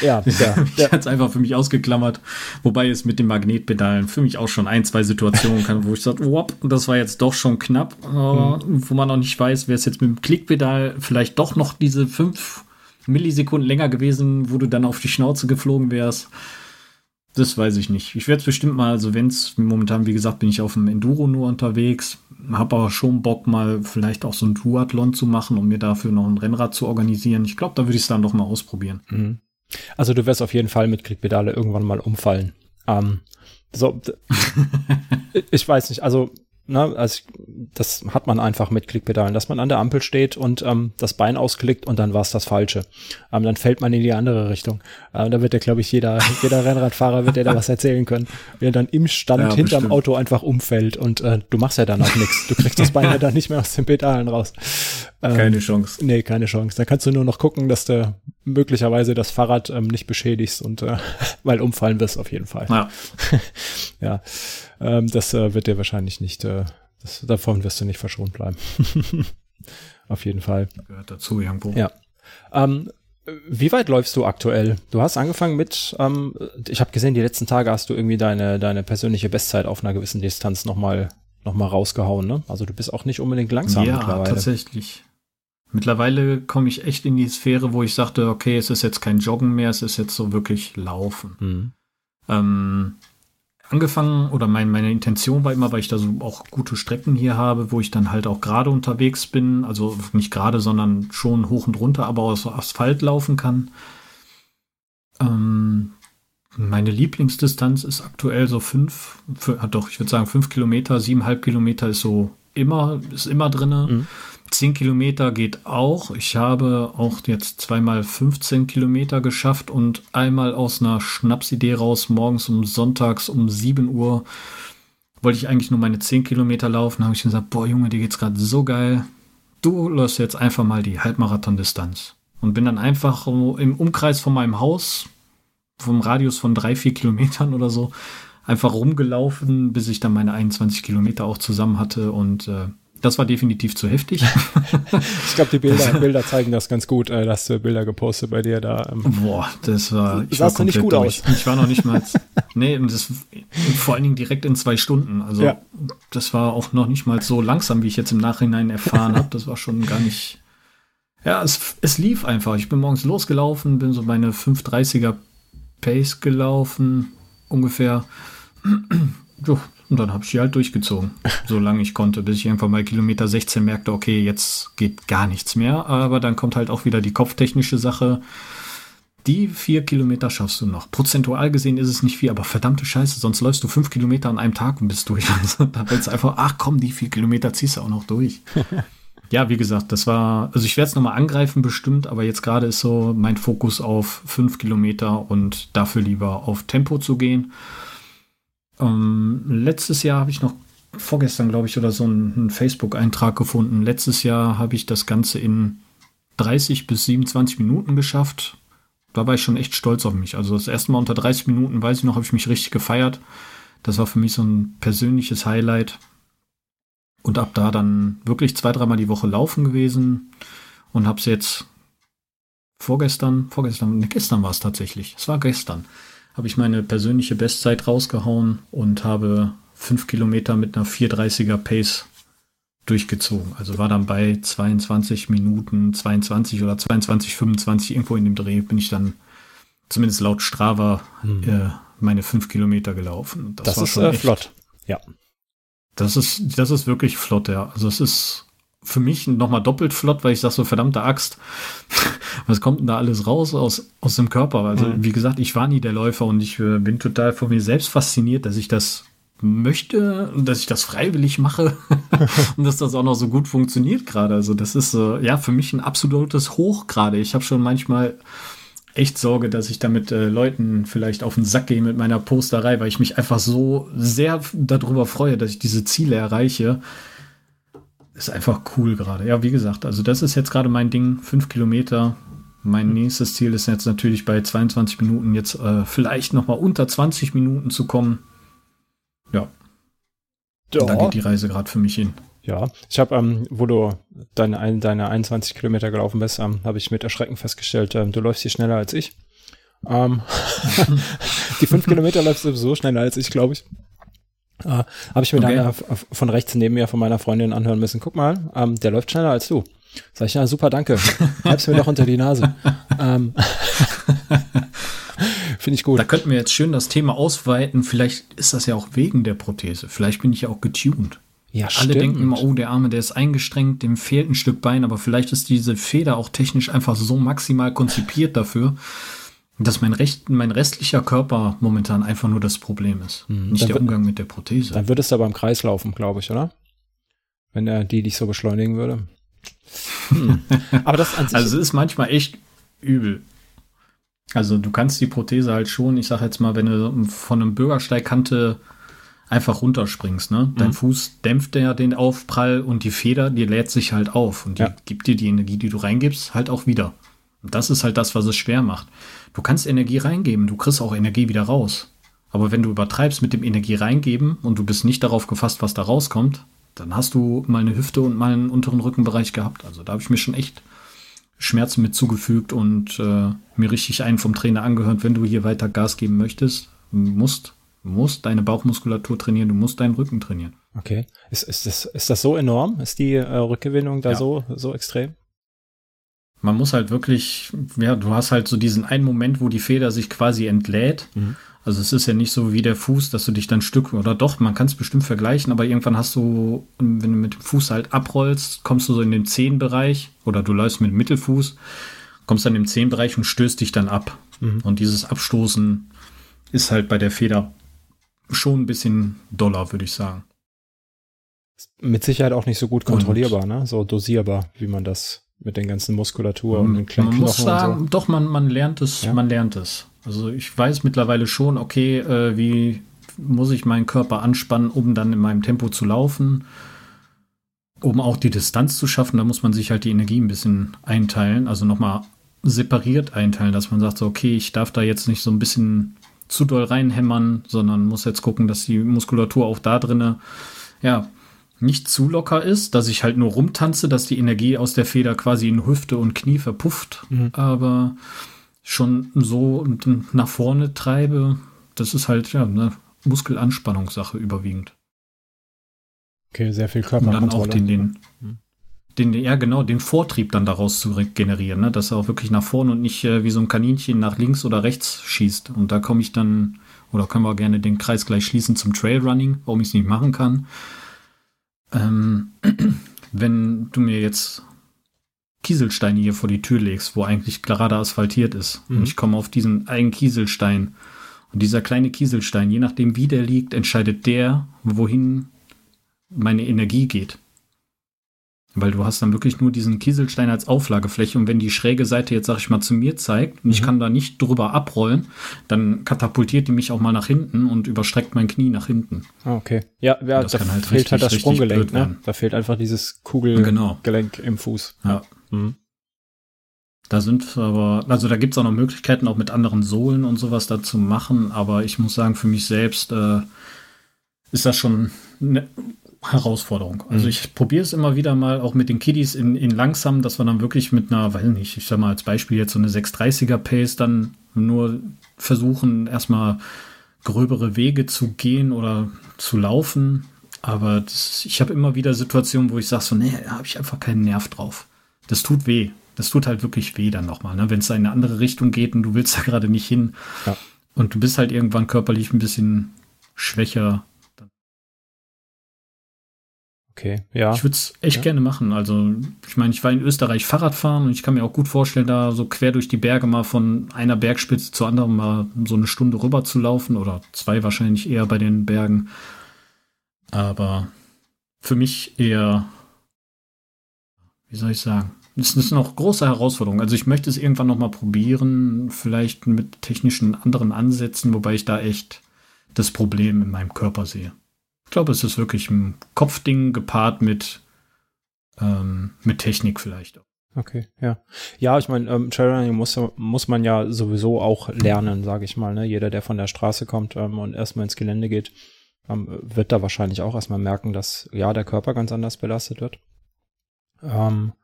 S2: Ja, ja. ja. ich hatte es einfach für mich ausgeklammert, wobei es mit den Magnetpedalen für mich auch schon ein, zwei Situationen kann, wo ich sage, wop, das war jetzt doch schon knapp, äh, mhm. wo man noch nicht weiß, wäre es jetzt mit dem Klickpedal vielleicht doch noch diese fünf Millisekunden länger gewesen, wo du dann auf die Schnauze geflogen wärst. Das weiß ich nicht. Ich werde es bestimmt mal, also wenn es, momentan, wie gesagt, bin ich auf dem Enduro nur unterwegs, habe aber schon Bock, mal vielleicht auch so ein Duathlon zu machen und mir dafür noch ein Rennrad zu organisieren. Ich glaube, da würde ich es dann doch mal ausprobieren. Mhm.
S1: Also du wirst auf jeden Fall mit Klickpedale irgendwann mal umfallen. Ähm, so, ich weiß nicht, also Ne, also das hat man einfach mit Klickpedalen, dass man an der Ampel steht und ähm, das Bein ausklickt und dann war es das Falsche. Ähm, dann fällt man in die andere Richtung. Ähm, da wird ja, glaube ich, jeder, jeder Rennradfahrer wird dir da was erzählen können. Wie er dann im Stand ja, hinterm bestimmt. Auto einfach umfällt und äh, du machst ja dann auch nichts. Du kriegst das Bein ja dann nicht mehr aus den Pedalen raus.
S2: Ähm, keine Chance.
S1: Nee, keine Chance. Da kannst du nur noch gucken, dass du möglicherweise das Fahrrad ähm, nicht beschädigst und äh, weil umfallen wirst auf jeden Fall. Ja. ja. Ähm, das äh, wird dir wahrscheinlich nicht, äh, das, davon wirst du nicht verschont bleiben. auf jeden Fall.
S2: Gehört dazu irgendwo.
S1: Ja. Ähm, wie weit läufst du aktuell? Du hast angefangen mit, ähm, ich habe gesehen, die letzten Tage hast du irgendwie deine, deine persönliche Bestzeit auf einer gewissen Distanz nochmal noch mal rausgehauen, ne? Also du bist auch nicht unbedingt langsam
S2: ja, mittlerweile. Ja, tatsächlich. Mittlerweile komme ich echt in die Sphäre, wo ich sagte, okay, es ist jetzt kein Joggen mehr, es ist jetzt so wirklich Laufen. Mhm. Ähm, angefangen oder mein, meine Intention war immer, weil ich da so auch gute Strecken hier habe, wo ich dann halt auch gerade unterwegs bin, also nicht gerade, sondern schon hoch und runter, aber aus Asphalt laufen kann. Ähm, meine Lieblingsdistanz ist aktuell so fünf, für, doch, ich würde sagen fünf Kilometer, siebeneinhalb Kilometer ist so immer, ist immer drinne. Mhm. 10 Kilometer geht auch. Ich habe auch jetzt zweimal 15 Kilometer geschafft und einmal aus einer Schnapsidee raus, morgens um sonntags um 7 Uhr wollte ich eigentlich nur meine 10 Kilometer laufen. habe ich gesagt, boah Junge, dir geht's gerade so geil. Du läufst jetzt einfach mal die Halbmarathon-Distanz. Und bin dann einfach im Umkreis von meinem Haus, vom Radius von drei, vier Kilometern oder so, einfach rumgelaufen, bis ich dann meine 21 Kilometer auch zusammen hatte und äh, das war definitiv zu heftig.
S1: ich glaube, die Bilder, Bilder zeigen das ganz gut. Äh, hast du Bilder gepostet bei dir da.
S2: Ähm, Boah, das war.
S1: Ich sah nicht gut durch.
S2: aus. Ich war noch nicht mal. nee, das, vor allen Dingen direkt in zwei Stunden. Also, ja. das war auch noch nicht mal so langsam, wie ich jetzt im Nachhinein erfahren habe. Das war schon gar nicht. Ja, es, es lief einfach. Ich bin morgens losgelaufen, bin so meine 530er Pace gelaufen, ungefähr. Und dann habe ich die halt durchgezogen, solange ich konnte, bis ich irgendwann bei Kilometer 16 merkte, okay, jetzt geht gar nichts mehr. Aber dann kommt halt auch wieder die kopftechnische Sache. Die vier Kilometer schaffst du noch. Prozentual gesehen ist es nicht viel, aber verdammte Scheiße, sonst läufst du fünf Kilometer an einem Tag und bist durch. Also, da willst du einfach, ach komm, die vier Kilometer ziehst du auch noch durch. ja, wie gesagt, das war, also ich werde es nochmal angreifen bestimmt, aber jetzt gerade ist so mein Fokus auf fünf Kilometer und dafür lieber auf Tempo zu gehen. Ähm, letztes Jahr habe ich noch, vorgestern glaube ich, oder so einen, einen Facebook-Eintrag gefunden. Letztes Jahr habe ich das Ganze in 30 bis 27 Minuten geschafft. Da war ich schon echt stolz auf mich. Also das erste Mal unter 30 Minuten, weiß ich noch, habe ich mich richtig gefeiert. Das war für mich so ein persönliches Highlight. Und ab da dann wirklich zwei, dreimal die Woche laufen gewesen und habe es jetzt vorgestern, vorgestern, gestern war es tatsächlich. Es war gestern habe ich meine persönliche Bestzeit rausgehauen und habe fünf Kilometer mit einer 430er Pace durchgezogen. Also war dann bei 22 Minuten 22 oder 22, 25 irgendwo in dem Dreh bin ich dann zumindest laut Strava hm. äh, meine fünf Kilometer gelaufen.
S1: Das, das ist äh, flott. Ja.
S2: Das ist, das ist wirklich flott, ja. Also es ist für mich nochmal doppelt flott, weil ich sage so, verdammte Axt, was kommt denn da alles raus aus, aus dem Körper? Also, mhm. wie gesagt, ich war nie der Läufer und ich äh, bin total von mir selbst fasziniert, dass ich das möchte und dass ich das freiwillig mache und dass das auch noch so gut funktioniert gerade. Also, das ist äh, ja für mich ein absolutes Hoch gerade. Ich habe schon manchmal echt Sorge, dass ich damit äh, Leuten vielleicht auf den Sack gehe mit meiner Posterei, weil ich mich einfach so sehr darüber freue, dass ich diese Ziele erreiche ist einfach cool gerade. Ja, wie gesagt, also das ist jetzt gerade mein Ding, fünf Kilometer. Mein nächstes Ziel ist jetzt natürlich bei 22 Minuten jetzt äh, vielleicht noch mal unter 20 Minuten zu kommen. Ja. ja. Da geht die Reise gerade für mich hin.
S1: Ja, ich habe, ähm, wo du deine, deine 21 Kilometer gelaufen bist, ähm, habe ich mit Erschrecken festgestellt, ähm, du läufst hier schneller als ich. Ähm, die fünf Kilometer läufst du sowieso schneller als ich, glaube ich. Äh, Habe ich mir okay. dann von rechts neben mir von meiner Freundin anhören müssen. Guck mal, ähm, der läuft schneller als du. Sag ich, ja, super, danke. Halb's mir doch unter die Nase. ähm, Finde ich gut.
S2: Da könnten wir jetzt schön das Thema ausweiten. Vielleicht ist das ja auch wegen der Prothese. Vielleicht bin ich ja auch getuned. Ja, Alle stimmt. denken immer, oh, der Arme, der ist eingestrengt, dem fehlt ein Stück Bein, aber vielleicht ist diese Feder auch technisch einfach so maximal konzipiert dafür, dass mein, Recht, mein restlicher Körper momentan einfach nur das Problem ist. Mhm. Nicht dann der Umgang mit der Prothese.
S1: Dann würde es aber im Kreis laufen, glaube ich, oder? Wenn er die dich so beschleunigen würde.
S2: Hm. aber das an sich Also es ist manchmal echt übel. Also du kannst die Prothese halt schon, ich sag jetzt mal, wenn du von einem Bürgersteigkante einfach runterspringst, ne? Dein mhm. Fuß dämpft ja den Aufprall und die Feder, die lädt sich halt auf und die ja. gibt dir die Energie, die du reingibst, halt auch wieder. Und das ist halt das, was es schwer macht. Du kannst Energie reingeben, du kriegst auch Energie wieder raus. Aber wenn du übertreibst mit dem Energie reingeben und du bist nicht darauf gefasst, was da rauskommt, dann hast du mal eine Hüfte und mal einen unteren Rückenbereich gehabt. Also da habe ich mir schon echt Schmerzen mit zugefügt und äh, mir richtig einen vom Trainer angehört, wenn du hier weiter Gas geben möchtest, musst, musst deine Bauchmuskulatur trainieren, du musst deinen Rücken trainieren.
S1: Okay. Ist, ist, das, ist das so enorm? Ist die äh, Rückgewinnung da ja. so, so extrem?
S2: Man muss halt wirklich, ja, du hast halt so diesen einen Moment, wo die Feder sich quasi entlädt. Mhm. Also es ist ja nicht so wie der Fuß, dass du dich dann Stück oder doch, man kann es bestimmt vergleichen, aber irgendwann hast du, wenn du mit dem Fuß halt abrollst, kommst du so in den Zehenbereich oder du läufst mit dem Mittelfuß, kommst dann im Zehenbereich und stößt dich dann ab. Mhm. Und dieses Abstoßen ist halt bei der Feder schon ein bisschen doller, würde ich sagen.
S1: Mit Sicherheit auch nicht so gut kontrollierbar, und, ne? So dosierbar, wie man das mit den ganzen Muskulatur und den
S2: kleinen Man muss sagen, so. doch, man, man lernt es, ja? man lernt es. Also ich weiß mittlerweile schon, okay, äh, wie muss ich meinen Körper anspannen, um dann in meinem Tempo zu laufen, um auch die Distanz zu schaffen. Da muss man sich halt die Energie ein bisschen einteilen, also nochmal separiert einteilen, dass man sagt, so, okay, ich darf da jetzt nicht so ein bisschen zu doll reinhämmern, sondern muss jetzt gucken, dass die Muskulatur auch da drinne ja, nicht zu locker ist, dass ich halt nur rumtanze, dass die Energie aus der Feder quasi in Hüfte und Knie verpufft, mhm. aber schon so nach vorne treibe, das ist halt ja eine Muskelanspannungssache überwiegend.
S1: Okay, sehr viel Körperkontrolle.
S2: Und dann auch den, den, mhm. den, ja genau, den Vortrieb dann daraus zu generieren, ne? dass er auch wirklich nach vorne und nicht äh, wie so ein Kaninchen nach links oder rechts schießt. Und da komme ich dann, oder können wir gerne den Kreis gleich schließen zum Trailrunning, warum ich es nicht machen kann ähm, wenn du mir jetzt Kieselsteine hier vor die Tür legst, wo eigentlich gerade asphaltiert ist, mhm. und ich komme auf diesen einen Kieselstein, und dieser kleine Kieselstein, je nachdem wie der liegt, entscheidet der, wohin meine Energie geht. Weil du hast dann wirklich nur diesen Kieselstein als Auflagefläche und wenn die schräge Seite jetzt, sag ich mal, zu mir zeigt und mhm. ich kann da nicht drüber abrollen, dann katapultiert die mich auch mal nach hinten und überstreckt mein Knie nach hinten.
S1: Ah, okay. Ja, ja da halt fehlt richtig, halt das Sprunggelenk, ne? Da fehlt einfach dieses Kugelgelenk genau. im Fuß.
S2: Ja. Mhm. Da sind aber, also da gibt es auch noch Möglichkeiten, auch mit anderen Sohlen und sowas da zu machen, aber ich muss sagen, für mich selbst äh, ist das schon ne, Herausforderung. Also mhm. ich probiere es immer wieder mal auch mit den Kiddies in, in langsam, dass wir dann wirklich mit einer, weiß nicht, ich sag mal als Beispiel jetzt so eine 630er Pace dann nur versuchen, erstmal gröbere Wege zu gehen oder zu laufen. Aber das, ich habe immer wieder Situationen, wo ich sage so, nee, da habe ich einfach keinen Nerv drauf. Das tut weh. Das tut halt wirklich weh dann nochmal, ne? wenn es in eine andere Richtung geht und du willst da gerade nicht hin. Ja. Und du bist halt irgendwann körperlich ein bisschen schwächer
S1: Okay, ja.
S2: Ich würde es echt
S1: ja.
S2: gerne machen. Also, ich meine, ich war in Österreich Fahrrad fahren und ich kann mir auch gut vorstellen, da so quer durch die Berge mal von einer Bergspitze zur anderen mal so eine Stunde rüber zu laufen oder zwei wahrscheinlich eher bei den Bergen. Aber für mich eher, wie soll ich sagen, es ist noch große Herausforderung. Also ich möchte es irgendwann noch mal probieren, vielleicht mit technischen anderen Ansätzen, wobei ich da echt das Problem in meinem Körper sehe. Ich glaube, es ist wirklich ein Kopfding gepaart mit, ähm, mit Technik vielleicht.
S1: Okay, ja. Ja, ich meine, ähm, Trailrunning muss, muss man ja sowieso auch lernen, sage ich mal. Ne? Jeder, der von der Straße kommt ähm, und erstmal ins Gelände geht, ähm, wird da wahrscheinlich auch erstmal merken, dass ja der Körper ganz anders belastet wird. Ähm,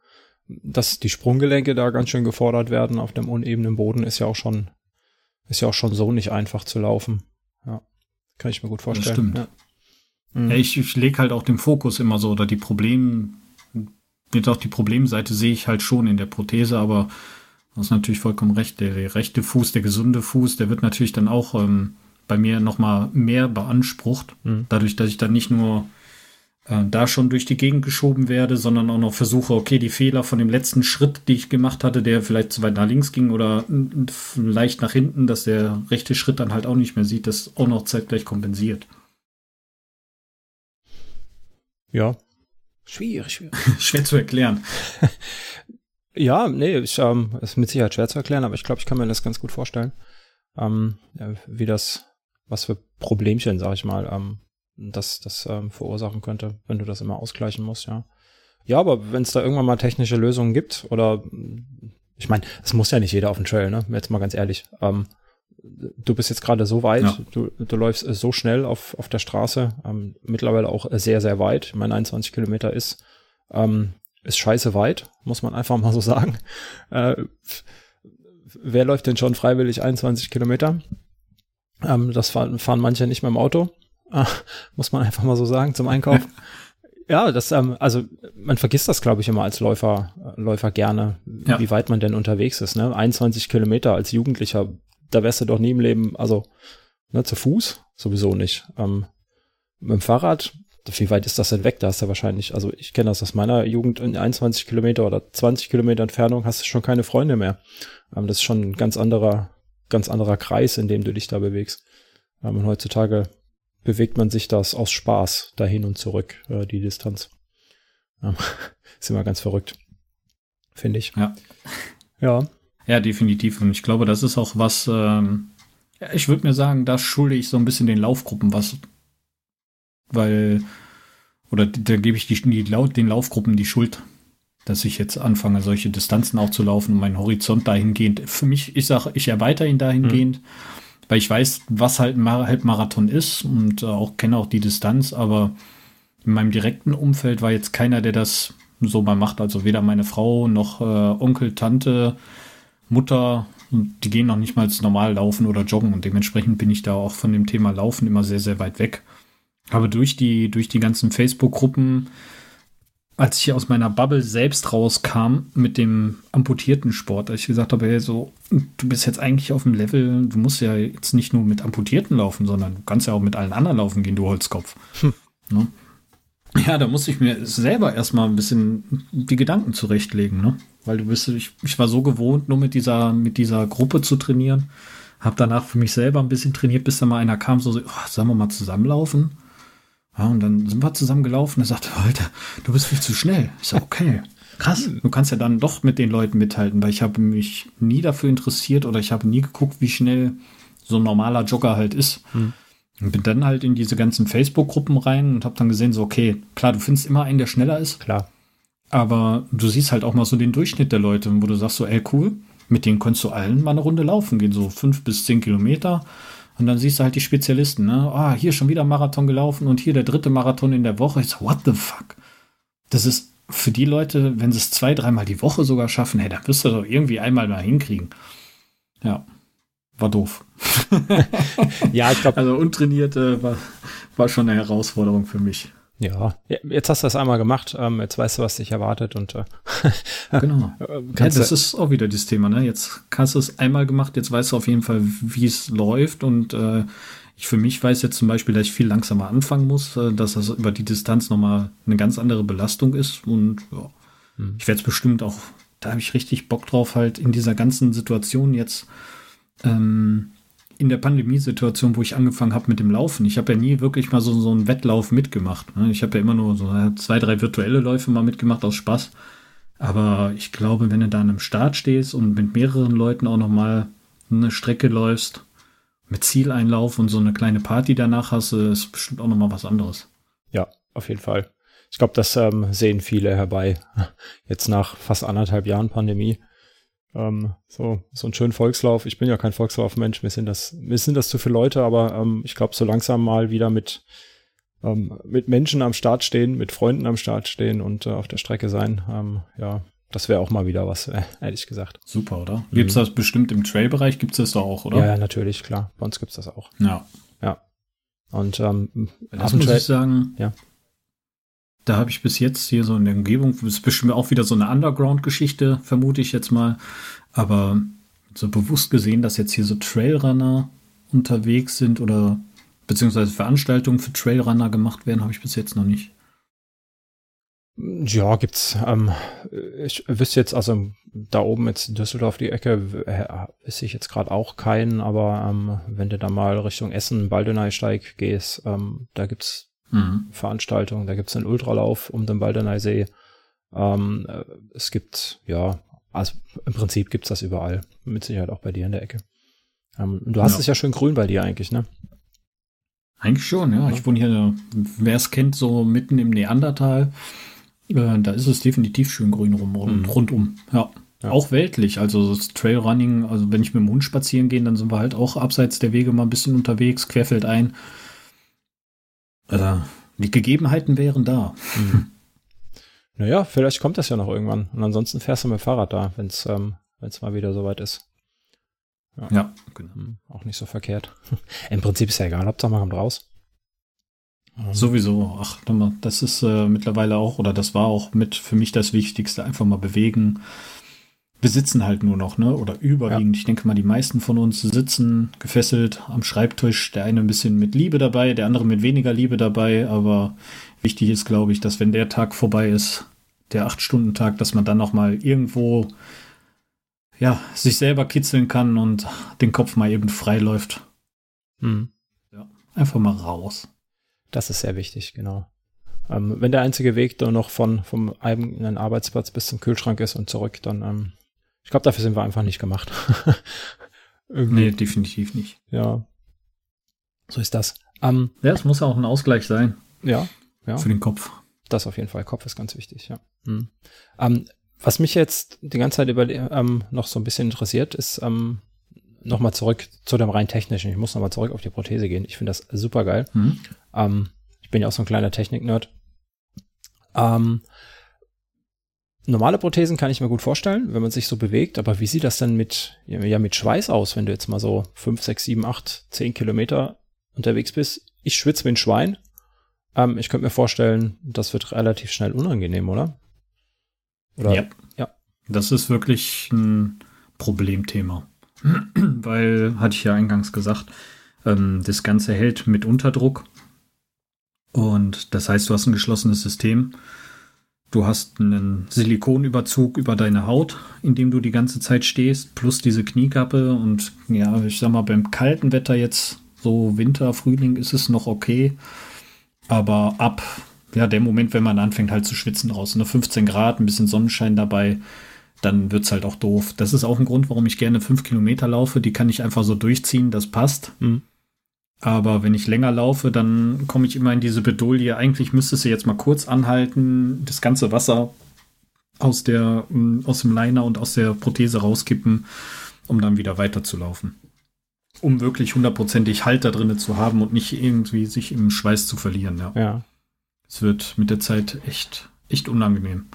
S1: dass die Sprunggelenke da ganz schön gefordert werden auf dem unebenen Boden, ist ja auch schon, ist ja auch schon so nicht einfach zu laufen. Ja, kann ich mir gut vorstellen. Das
S2: stimmt.
S1: Ja.
S2: Mhm. Ja, ich, ich lege halt auch den Fokus immer so oder die Problem, jetzt auch die Problemseite sehe ich halt schon in der Prothese, aber du hast natürlich vollkommen recht. Der, der rechte Fuß, der gesunde Fuß, der wird natürlich dann auch ähm, bei mir nochmal mehr beansprucht. Mhm. Dadurch, dass ich dann nicht nur äh, da schon durch die Gegend geschoben werde, sondern auch noch versuche, okay, die Fehler von dem letzten Schritt, die ich gemacht hatte, der vielleicht zu weit nach links ging oder leicht nach hinten, dass der rechte Schritt dann halt auch nicht mehr sieht, das auch noch zeitgleich kompensiert.
S1: Ja. Schwierig, schwierig.
S2: schwer zu erklären.
S1: ja, nee, ich, ähm, ist mit Sicherheit schwer zu erklären, aber ich glaube, ich kann mir das ganz gut vorstellen, ähm, wie das, was für Problemchen, sag ich mal, ähm, das, das ähm, verursachen könnte, wenn du das immer ausgleichen musst, ja. Ja, aber wenn es da irgendwann mal technische Lösungen gibt oder ich meine, es muss ja nicht jeder auf dem Trail, ne? Jetzt mal ganz ehrlich. Ähm, du bist jetzt gerade so weit, ja. du, du läufst so schnell auf, auf der Straße, ähm, mittlerweile auch sehr, sehr weit. Ich meine, 21 Kilometer ist, ähm, ist scheiße weit, muss man einfach mal so sagen. Äh, wer läuft denn schon freiwillig 21 Kilometer? Ähm, das fahren, fahren manche nicht mehr im Auto, äh, muss man einfach mal so sagen, zum Einkauf. ja, das, ähm, also man vergisst das, glaube ich, immer als Läufer, Läufer gerne, ja. wie weit man denn unterwegs ist. Ne? 21 Kilometer als Jugendlicher da wärst du doch nie im Leben, also ne, zu Fuß sowieso nicht. Ähm, mit dem Fahrrad, wie weit ist das denn weg? Da hast du wahrscheinlich, also ich kenne das aus meiner Jugend, in 21 Kilometer oder 20 Kilometer Entfernung hast du schon keine Freunde mehr. Ähm, das ist schon ein ganz anderer, ganz anderer Kreis, in dem du dich da bewegst. Ähm, und heutzutage bewegt man sich das aus Spaß dahin und zurück, äh, die Distanz. Ähm, ist immer ganz verrückt. Finde ich.
S2: Ja. Ja. Ja, definitiv. Und ich glaube, das ist auch was, ähm, ich würde mir sagen, da schulde ich so ein bisschen den Laufgruppen was. Weil, oder da gebe ich die, die, den Laufgruppen die Schuld, dass ich jetzt anfange, solche Distanzen auch zu laufen und meinen Horizont dahingehend. Für mich, ich sage, ich erweitere ihn dahingehend, mhm. weil ich weiß, was halt ein Halbmarathon ist und äh, auch kenne auch die Distanz, aber in meinem direkten Umfeld war jetzt keiner, der das so mal macht. Also weder meine Frau noch äh, Onkel, Tante, Mutter, die gehen noch nicht mal normal laufen oder joggen und dementsprechend bin ich da auch von dem Thema Laufen immer sehr, sehr weit weg. Aber durch die, durch die ganzen Facebook-Gruppen, als ich aus meiner Bubble selbst rauskam mit dem amputierten Sport, als ich gesagt habe, hey, so, du bist jetzt eigentlich auf dem Level, du musst ja jetzt nicht nur mit Amputierten laufen, sondern du kannst ja auch mit allen anderen laufen gehen, du Holzkopf. Hm. Ne? Ja, da musste ich mir selber erstmal ein bisschen die Gedanken zurechtlegen, ne? Weil du bist, ich, ich war so gewohnt, nur mit dieser, mit dieser Gruppe zu trainieren. Hab danach für mich selber ein bisschen trainiert, bis da mal einer kam, so, so oh, sollen wir mal zusammenlaufen? Ja, und dann sind wir zusammen gelaufen. Er sagte, Alter, du bist viel zu schnell. Ich so, okay. Krass. Du kannst ja dann doch mit den Leuten mithalten, weil ich habe mich nie dafür interessiert oder ich habe nie geguckt, wie schnell so ein normaler Jogger halt ist. Hm. Und bin dann halt in diese ganzen Facebook-Gruppen rein und habe dann gesehen, so, okay, klar, du findest immer einen, der schneller ist.
S1: Klar.
S2: Aber du siehst halt auch mal so den Durchschnitt der Leute, wo du sagst so, ey, cool, mit denen kannst du allen mal eine Runde laufen gehen, so fünf bis zehn Kilometer. Und dann siehst du halt die Spezialisten, ne? Ah, hier schon wieder Marathon gelaufen und hier der dritte Marathon in der Woche. Ich so, what the fuck? Das ist für die Leute, wenn sie es zwei, dreimal die Woche sogar schaffen, hey, dann wirst du doch irgendwie einmal mal hinkriegen. Ja war doof.
S1: ja, ich glaube.
S2: Also untrainiert äh, war, war schon eine Herausforderung für mich.
S1: Ja, jetzt hast du das einmal gemacht, ähm, jetzt weißt du, was dich erwartet und äh,
S2: genau. ja, das ist auch wieder das Thema, ne? Jetzt hast du es einmal gemacht, jetzt weißt du auf jeden Fall, wie es läuft und äh, ich für mich weiß jetzt zum Beispiel, dass ich viel langsamer anfangen muss, äh, dass das über die Distanz nochmal eine ganz andere Belastung ist. Und ja, hm. ich werde es bestimmt auch, da habe ich richtig Bock drauf, halt in dieser ganzen Situation jetzt, ähm, in der Pandemiesituation, wo ich angefangen habe mit dem Laufen. Ich habe ja nie wirklich mal so, so einen Wettlauf mitgemacht. Ne? Ich habe ja immer nur so zwei, drei virtuelle Läufe mal mitgemacht aus Spaß. Aber ich glaube, wenn du da an einem Start stehst und mit mehreren Leuten auch nochmal eine Strecke läufst, mit Zieleinlauf und so eine kleine Party danach hast, ist bestimmt auch nochmal was anderes.
S1: Ja, auf jeden Fall. Ich glaube, das ähm, sehen viele herbei. Jetzt nach fast anderthalb Jahren Pandemie. Ähm, so, so einen schönen Volkslauf. Ich bin ja kein Volkslaufmensch, mir sind das, mir sind das zu viele Leute, aber ähm, ich glaube, so langsam mal wieder mit, ähm, mit Menschen am Start stehen, mit Freunden am Start stehen und äh, auf der Strecke sein, ähm, ja, das wäre auch mal wieder was, äh, ehrlich gesagt.
S2: Super, oder? Gibt es mhm. das bestimmt im Trail-Bereich? Gibt es das da auch, oder?
S1: Ja, ja, natürlich, klar. Bei uns gibt es das auch.
S2: Ja.
S1: Ja. Und ähm,
S2: das muss ich sagen,
S1: ja.
S2: Da habe ich bis jetzt hier so in der Umgebung, ist bestimmt auch wieder so eine Underground-Geschichte, vermute ich jetzt mal. Aber so bewusst gesehen, dass jetzt hier so Trailrunner unterwegs sind oder beziehungsweise Veranstaltungen für Trailrunner gemacht werden, habe ich bis jetzt noch nicht.
S1: Ja, gibt's. Ähm, ich wüsste jetzt, also da oben jetzt Düsseldorf die Ecke, äh, wüsste ich jetzt gerade auch keinen, aber ähm, wenn du da mal Richtung Essen, Baldeneysteig gehst, ähm, da gibt's mhm. Veranstaltungen, da gibt's einen Ultralauf um den Baldeneysee. Ähm, äh, es gibt, ja, also im Prinzip gibt's das überall. Mit Sicherheit auch bei dir in der Ecke. Ähm, du hast ja. es ja schön grün bei dir eigentlich, ne?
S2: Eigentlich schon, ja. ja. Ich wohne hier, wer es kennt, so mitten im Neandertal. Äh, da ist es definitiv schön grün rum, mhm. rundum. Ja. ja. Auch weltlich, also das Trailrunning, also wenn ich mit dem Hund spazieren gehe, dann sind wir halt auch abseits der Wege mal ein bisschen unterwegs, querfeldein. Also, die Gegebenheiten wären da. Mhm.
S1: Naja, vielleicht kommt das ja noch irgendwann. Und ansonsten fährst du mit dem Fahrrad da, wenn es ähm, wenn's mal wieder soweit ist.
S2: Ja, ja genau. Hm,
S1: auch nicht so verkehrt. Im Prinzip ist ja egal, Hauptsache man kommt raus.
S2: Ähm. Sowieso. Ach, das ist äh, mittlerweile auch, oder das war auch mit für mich das Wichtigste. Einfach mal bewegen. Wir sitzen halt nur noch, ne? Oder überwiegend. Ja. Ich denke mal, die meisten von uns sitzen gefesselt am Schreibtisch. Der eine ein bisschen mit Liebe dabei, der andere mit weniger Liebe dabei. Aber wichtig ist, glaube ich, dass wenn der Tag vorbei ist, der Acht-Stunden-Tag, dass man dann noch mal irgendwo ja, sich selber kitzeln kann und den Kopf mal eben frei läuft.
S1: Hm.
S2: Ja, einfach mal raus.
S1: Das ist sehr wichtig, genau. Ähm, wenn der einzige Weg dann noch von, vom eigenen Arbeitsplatz bis zum Kühlschrank ist und zurück, dann, ähm, ich glaube, dafür sind wir einfach nicht gemacht.
S2: nee, definitiv nicht.
S1: Ja. So ist das.
S2: Ähm, ja, es muss auch ein Ausgleich sein.
S1: Ja, ja.
S2: Für den Kopf.
S1: Das auf jeden Fall. Kopf ist ganz wichtig, ja. Hm. Ähm, was mich jetzt die ganze Zeit über, ähm, noch so ein bisschen interessiert, ist ähm, nochmal zurück zu dem rein technischen. Ich muss nochmal zurück auf die Prothese gehen. Ich finde das super geil. Mhm. Ähm, ich bin ja auch so ein kleiner Technik-Nerd. Ähm, normale Prothesen kann ich mir gut vorstellen, wenn man sich so bewegt, aber wie sieht das denn mit, ja, mit Schweiß aus, wenn du jetzt mal so 5, 6, 7, 8, 10 Kilometer unterwegs bist? Ich schwitze wie ein Schwein. Ähm, ich könnte mir vorstellen, das wird relativ schnell unangenehm, oder?
S2: oder? Ja. ja. Das ist wirklich ein Problemthema. Weil, hatte ich ja eingangs gesagt, ähm, das Ganze hält mit Unterdruck. Und das heißt, du hast ein geschlossenes System. Du hast einen Silikonüberzug über deine Haut, in dem du die ganze Zeit stehst, plus diese Kniekappe. Und ja, ich sag mal, beim kalten Wetter jetzt, so Winter, Frühling, ist es noch okay. Aber ab, ja, der Moment, wenn man anfängt halt zu schwitzen draußen, ne, 15 Grad, ein bisschen Sonnenschein dabei, dann wird es halt auch doof. Das ist auch ein Grund, warum ich gerne fünf Kilometer laufe. Die kann ich einfach so durchziehen, das passt. Mhm. Aber wenn ich länger laufe, dann komme ich immer in diese Bedolie. Eigentlich müsstest du jetzt mal kurz anhalten, das ganze Wasser aus, der, mm, aus dem Liner und aus der Prothese rauskippen, um dann wieder weiterzulaufen. Um wirklich hundertprozentig Halt da drin zu haben und nicht irgendwie sich im Schweiß zu verlieren. Ja.
S1: ja.
S2: Es wird mit der Zeit echt, echt unangenehm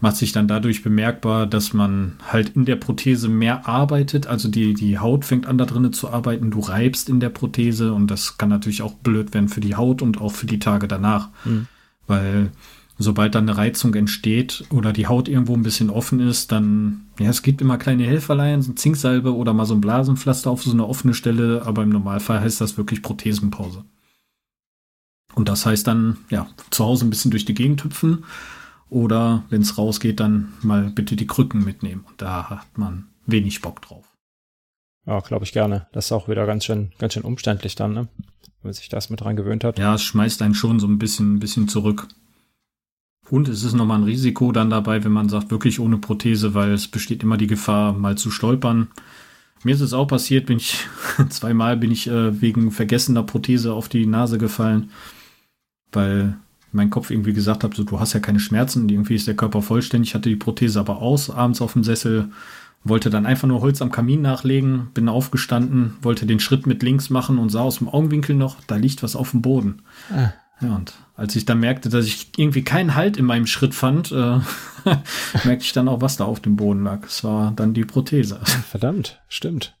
S2: macht sich dann dadurch bemerkbar, dass man halt in der Prothese mehr arbeitet. Also die, die Haut fängt an da drinnen zu arbeiten, du reibst in der Prothese und das kann natürlich auch blöd werden für die Haut und auch für die Tage danach. Mhm. Weil sobald dann eine Reizung entsteht oder die Haut irgendwo ein bisschen offen ist, dann, ja, es gibt immer kleine Helferlein, so ein Zinksalbe oder mal so ein Blasenpflaster auf so eine offene Stelle, aber im Normalfall heißt das wirklich Prothesenpause. Und das heißt dann, ja, zu Hause ein bisschen durch die Gegend hüpfen oder wenn es rausgeht, dann mal bitte die Krücken mitnehmen. Und da hat man wenig Bock drauf.
S1: Ja, glaube ich gerne. Das ist auch wieder ganz schön, ganz schön umständlich dann, ne? Wenn man sich das mit dran gewöhnt hat.
S2: Ja, es schmeißt einen schon so ein bisschen, ein bisschen zurück. Und es ist nochmal ein Risiko dann dabei, wenn man sagt, wirklich ohne Prothese, weil es besteht immer die Gefahr, mal zu stolpern. Mir ist es auch passiert, bin ich zweimal bin ich äh, wegen vergessener Prothese auf die Nase gefallen, weil mein Kopf irgendwie gesagt hat, so du hast ja keine Schmerzen, irgendwie ist der Körper vollständig, hatte die Prothese aber aus, abends auf dem Sessel, wollte dann einfach nur Holz am Kamin nachlegen, bin aufgestanden, wollte den Schritt mit links machen und sah aus dem Augenwinkel noch, da liegt was auf dem Boden. Ah. Ja, und als ich dann merkte, dass ich irgendwie keinen Halt in meinem Schritt fand, äh, merkte ich dann auch, was da auf dem Boden lag. Es war dann die Prothese.
S1: Verdammt, stimmt.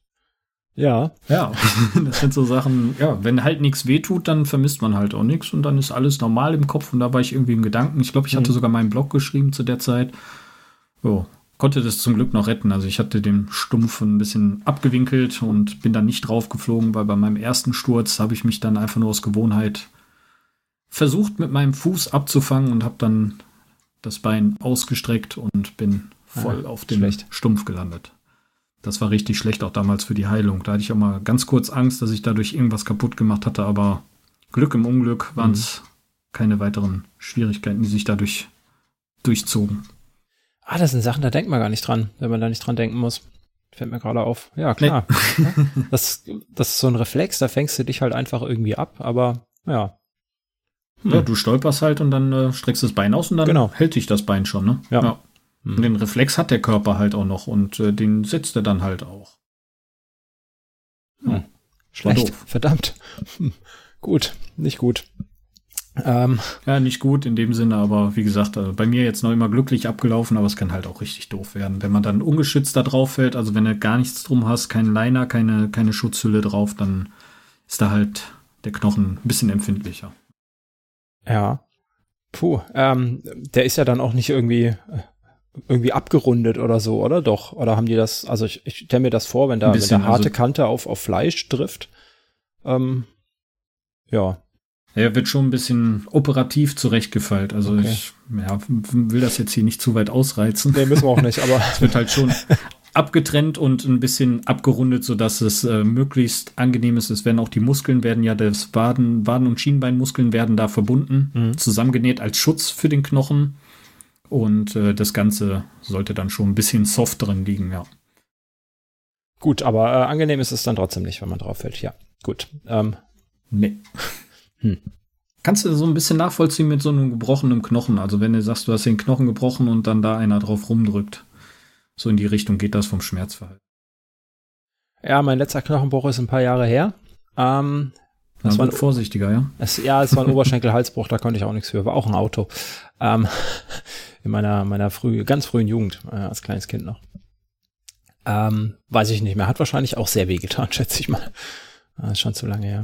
S1: Ja.
S2: Ja, das sind so Sachen, ja, wenn halt nichts wehtut, dann vermisst man halt auch nichts und dann ist alles normal im Kopf und da war ich irgendwie im Gedanken. Ich glaube, ich hatte mhm. sogar meinen Blog geschrieben zu der Zeit. So, konnte das zum Glück noch retten. Also ich hatte den Stumpf ein bisschen abgewinkelt und bin dann nicht draufgeflogen, weil bei meinem ersten Sturz habe ich mich dann einfach nur aus Gewohnheit versucht mit meinem Fuß abzufangen und habe dann das Bein ausgestreckt und bin voll ah, auf den schlecht. Stumpf gelandet. Das war richtig schlecht auch damals für die Heilung. Da hatte ich auch mal ganz kurz Angst, dass ich dadurch irgendwas kaputt gemacht hatte, aber Glück im Unglück waren es mhm. keine weiteren Schwierigkeiten, die sich dadurch durchzogen.
S1: Ah, das sind Sachen, da denkt man gar nicht dran, wenn man da nicht dran denken muss. Fällt mir gerade auf. Ja, klar. Nee. das, das ist so ein Reflex, da fängst du dich halt einfach irgendwie ab, aber ja,
S2: hm. Ja, du stolperst halt und dann äh, streckst das Bein aus und dann genau. hält dich das Bein schon, ne? Ja. ja. Hm. Und den Reflex hat der Körper halt auch noch und äh, den setzt er dann halt auch.
S1: Hm. Schlecht. Verdammt. Hm. Gut, nicht gut.
S2: Ähm. Ja, nicht gut in dem Sinne, aber wie gesagt, äh, bei mir jetzt noch immer glücklich abgelaufen, aber es kann halt auch richtig doof werden. Wenn man dann ungeschützt da drauf fällt, also wenn du gar nichts drum hast, keinen Liner, keine, keine Schutzhülle drauf, dann ist da halt der Knochen ein bisschen empfindlicher.
S1: Ja. Puh, ähm, der ist ja dann auch nicht irgendwie irgendwie abgerundet oder so, oder doch? Oder haben die das, also ich, ich stelle mir das vor, wenn da, bisschen, wenn da harte also, Kante auf, auf Fleisch trifft. Ähm, ja.
S2: Er wird schon ein bisschen operativ zurechtgefeilt. Also okay. ich ja, will das jetzt hier nicht zu weit ausreizen.
S1: Nee, müssen wir auch nicht, aber.
S2: es wird halt schon abgetrennt und ein bisschen abgerundet, sodass es äh, möglichst angenehm ist. Es werden auch die Muskeln werden ja das Waden, Waden- und Schienbeinmuskeln werden da verbunden, mhm. zusammengenäht als Schutz für den Knochen. Und äh, das Ganze sollte dann schon ein bisschen soft drin liegen, ja.
S1: Gut, aber äh, angenehm ist es dann trotzdem nicht, wenn man drauf fällt. Ja, gut. Ähm.
S2: Nee. Hm. Kannst du so ein bisschen nachvollziehen mit so einem gebrochenen Knochen? Also wenn du sagst, du hast den Knochen gebrochen und dann da einer drauf rumdrückt. So in die Richtung geht das vom Schmerzverhalten.
S1: Ja, mein letzter Knochenbruch ist ein paar Jahre her. Ähm,
S2: das war ein, vorsichtiger, ja?
S1: Es, ja, es war ein Oberschenkelhalsbruch, da konnte ich auch nichts für. War auch ein Auto. Ähm, in meiner, meiner früh, ganz frühen Jugend, äh, als kleines Kind noch. Ähm, weiß ich nicht mehr. Hat wahrscheinlich auch sehr weh getan, schätze ich mal. Das ist schon zu lange her.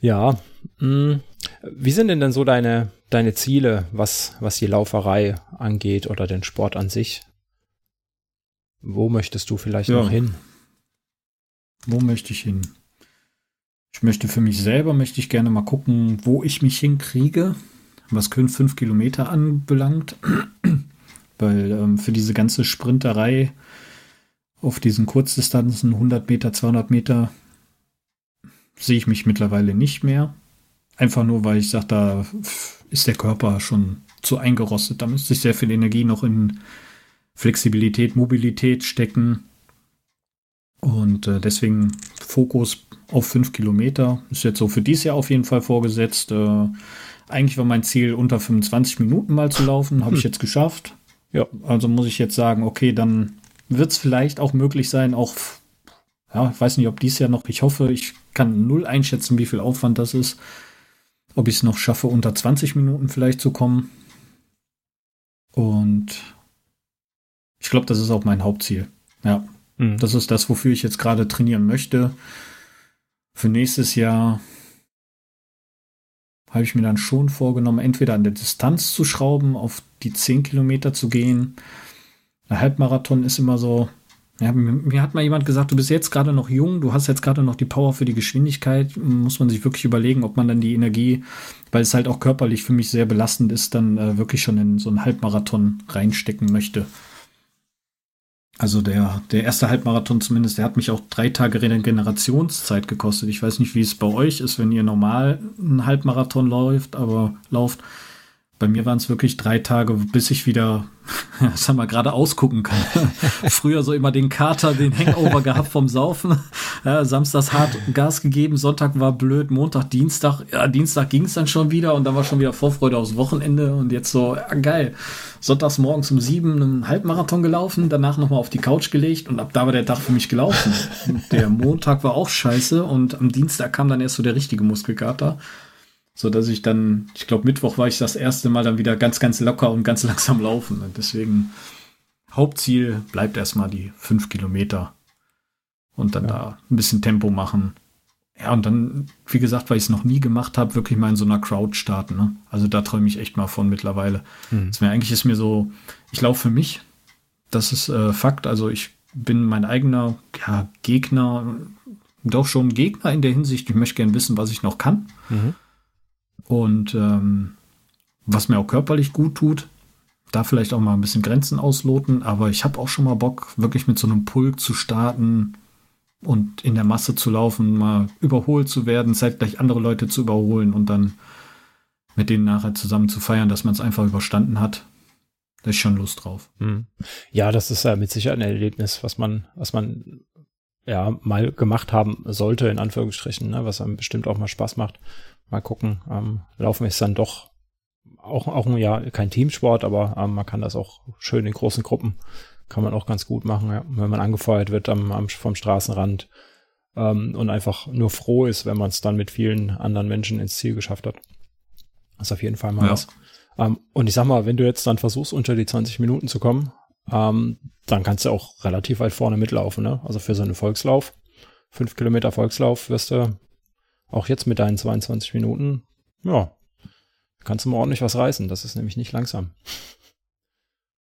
S1: Ja. Mh, hm, wie sind denn denn so deine, deine Ziele, was, was die Lauferei angeht oder den Sport an sich? Wo möchtest du vielleicht ja. noch hin?
S2: Wo möchte ich hin? Ich möchte für mich selber, möchte ich gerne mal gucken, wo ich mich hinkriege, was können fünf Kilometer anbelangt. Weil ähm, für diese ganze Sprinterei auf diesen Kurzdistanzen, 100 Meter, 200 Meter, sehe ich mich mittlerweile nicht mehr. Einfach nur, weil ich sage, da ist der Körper schon zu eingerostet. Da müsste ich sehr viel Energie noch in Flexibilität, Mobilität stecken. Und äh, deswegen Fokus auf fünf Kilometer. Ist jetzt so für dieses Jahr auf jeden Fall vorgesetzt. Äh, eigentlich war mein Ziel, unter 25 Minuten mal zu laufen. Habe hm. ich jetzt geschafft. Ja, also muss ich jetzt sagen, okay, dann wird es vielleicht auch möglich sein, auch, ja, ich weiß nicht, ob dies Jahr noch, ich hoffe, ich kann null einschätzen, wie viel Aufwand das ist. Ob ich es noch schaffe, unter 20 Minuten vielleicht zu kommen. Und ich glaube, das ist auch mein Hauptziel. Ja. Mhm. Das ist das, wofür ich jetzt gerade trainieren möchte. Für nächstes Jahr habe ich mir dann schon vorgenommen, entweder an der Distanz zu schrauben, auf die 10 Kilometer zu gehen. Der Halbmarathon ist immer so, ja, mir hat mal jemand gesagt, du bist jetzt gerade noch jung, du hast jetzt gerade noch die Power für die Geschwindigkeit. Muss man sich wirklich überlegen, ob man dann die Energie, weil es halt auch körperlich für mich sehr belastend ist, dann äh, wirklich schon in so einen Halbmarathon reinstecken möchte. Also der, der erste Halbmarathon zumindest, der hat mich auch drei Tage Regenerationszeit gekostet. Ich weiß nicht, wie es bei euch ist, wenn ihr normal einen Halbmarathon läuft, aber lauft. Bei mir waren es wirklich drei Tage, bis ich wieder, sag mal, gerade ausgucken kann. Früher so immer den Kater, den Hangover gehabt vom Saufen. Ja, Samstags hart Gas gegeben, Sonntag war blöd, Montag, Dienstag. Ja, Dienstag ging es dann schon wieder und dann war schon wieder Vorfreude aufs Wochenende und jetzt so, ja, geil. Sonntags morgens um sieben einen Halbmarathon gelaufen, danach nochmal auf die Couch gelegt und ab da war der Tag für mich gelaufen. der Montag war auch scheiße und am Dienstag kam dann erst so der richtige Muskelkater so dass ich dann, ich glaube Mittwoch war ich das erste Mal dann wieder ganz, ganz locker und ganz langsam laufen. Und deswegen Hauptziel bleibt erstmal die fünf Kilometer und dann ja. da ein bisschen Tempo machen. Ja, und dann, wie gesagt, weil ich es noch nie gemacht habe, wirklich mal in so einer Crowd starten. Ne? Also da träume ich echt mal von mittlerweile. Mhm. mir eigentlich ist mir so, ich laufe für mich. Das ist äh, Fakt. Also ich bin mein eigener ja, Gegner, doch schon Gegner in der Hinsicht. Ich möchte gerne wissen, was ich noch kann. Mhm und ähm, was mir auch körperlich gut tut. Da vielleicht auch mal ein bisschen Grenzen ausloten, aber ich habe auch schon mal Bock, wirklich mit so einem Pulk zu starten und in der Masse zu laufen, mal überholt zu werden, zeitgleich andere Leute zu überholen und dann mit denen nachher zusammen zu feiern, dass man es einfach überstanden hat. Da ist schon Lust drauf.
S1: Hm. Ja, das ist ja mit Sicherheit ein Erlebnis, was man, was man ja mal gemacht haben sollte, in Anführungsstrichen, ne, was einem bestimmt auch mal Spaß macht. Mal gucken. Ähm, Laufen ist dann doch auch, auch ja kein Teamsport, aber ähm, man kann das auch schön in großen Gruppen, kann man auch ganz gut machen, ja, wenn man angefeuert wird am, am vom Straßenrand ähm, und einfach nur froh ist, wenn man es dann mit vielen anderen Menschen ins Ziel geschafft hat. Das ist auf jeden Fall mal ja. was. Ähm, und ich sag mal, wenn du jetzt dann versuchst, unter die 20 Minuten zu kommen, ähm, dann kannst du auch relativ weit vorne mitlaufen. Ne? Also für so einen Volkslauf, fünf Kilometer Volkslauf, wirst du auch jetzt mit deinen 22 Minuten, ja, kannst du mal ordentlich was reißen. Das ist nämlich nicht langsam.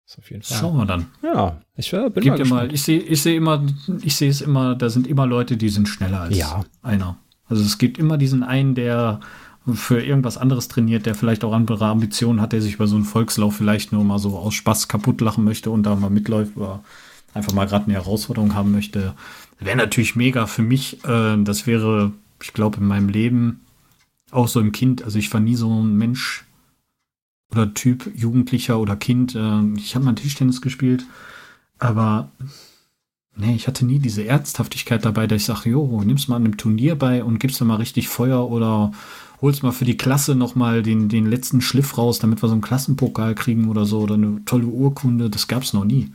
S2: Das auf jeden Fall. Schauen wir dann.
S1: Ja, ich äh, bin
S2: Gibt mal, mal ich sehe ich sehe immer, ich sehe es immer, da sind immer Leute, die sind schneller als
S1: ja.
S2: einer. Also es gibt immer diesen einen, der für irgendwas anderes trainiert, der vielleicht auch andere Ambitionen hat, der sich über so einen Volkslauf vielleicht nur mal so aus Spaß kaputt lachen möchte und da mal mitläuft oder einfach mal gerade eine Herausforderung haben möchte. Wäre natürlich mega für mich. Äh, das wäre ich glaube, in meinem Leben, auch so im Kind, also ich war nie so ein Mensch oder Typ, Jugendlicher oder Kind. Äh, ich habe mal Tischtennis gespielt, aber nee, ich hatte nie diese Ernsthaftigkeit dabei, dass ich sage, jo, nimm's mal an einem Turnier bei und gibst da mal richtig Feuer oder holst mal für die Klasse nochmal den, den letzten Schliff raus, damit wir so einen Klassenpokal kriegen oder so oder eine tolle Urkunde. Das gab's noch nie.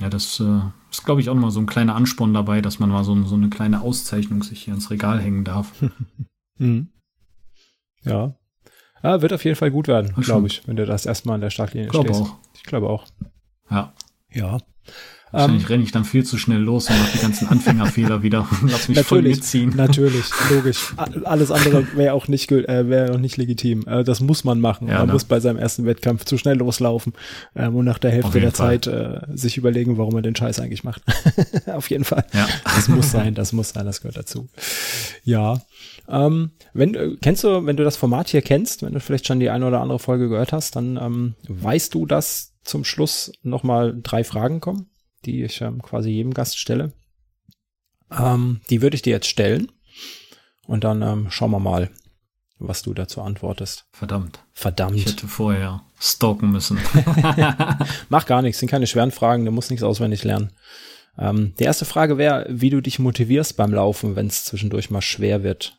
S2: Ja, das äh, ist, glaube ich, auch mal so ein kleiner Ansporn dabei, dass man mal so, so eine kleine Auszeichnung sich hier ins Regal hängen darf.
S1: hm. Ja. ja. Wird auf jeden Fall gut werden, glaube ich, wenn du das erstmal an der Startlinie
S2: glaub stehst. Auch.
S1: Ich glaube auch.
S2: Ja.
S1: Ja.
S2: Wahrscheinlich ähm, renne ich dann viel zu schnell los und mache die ganzen Anfängerfehler wieder und lass mich voll mitziehen.
S1: Natürlich, logisch. Alles andere wäre auch nicht äh, wäre auch nicht legitim. Äh, das muss man machen. Ja, man ne? muss bei seinem ersten Wettkampf zu schnell loslaufen ähm, und nach der Hälfte der Fall. Zeit äh, sich überlegen, warum man den Scheiß eigentlich macht. Auf jeden Fall. Ja. Das muss sein, das muss sein, das gehört dazu. Ja. Ähm, wenn äh, kennst du, wenn du das Format hier kennst, wenn du vielleicht schon die eine oder andere Folge gehört hast, dann ähm, weißt du, dass zum Schluss nochmal drei Fragen kommen? Die ich ähm, quasi jedem Gast stelle. Ähm, die würde ich dir jetzt stellen. Und dann ähm, schauen wir mal, was du dazu antwortest.
S2: Verdammt.
S1: Verdammt.
S2: Ich hätte vorher stalken müssen.
S1: Mach gar nichts, sind keine schweren Fragen, du musst nichts auswendig lernen. Ähm, die erste Frage wäre, wie du dich motivierst beim Laufen, wenn es zwischendurch mal schwer wird.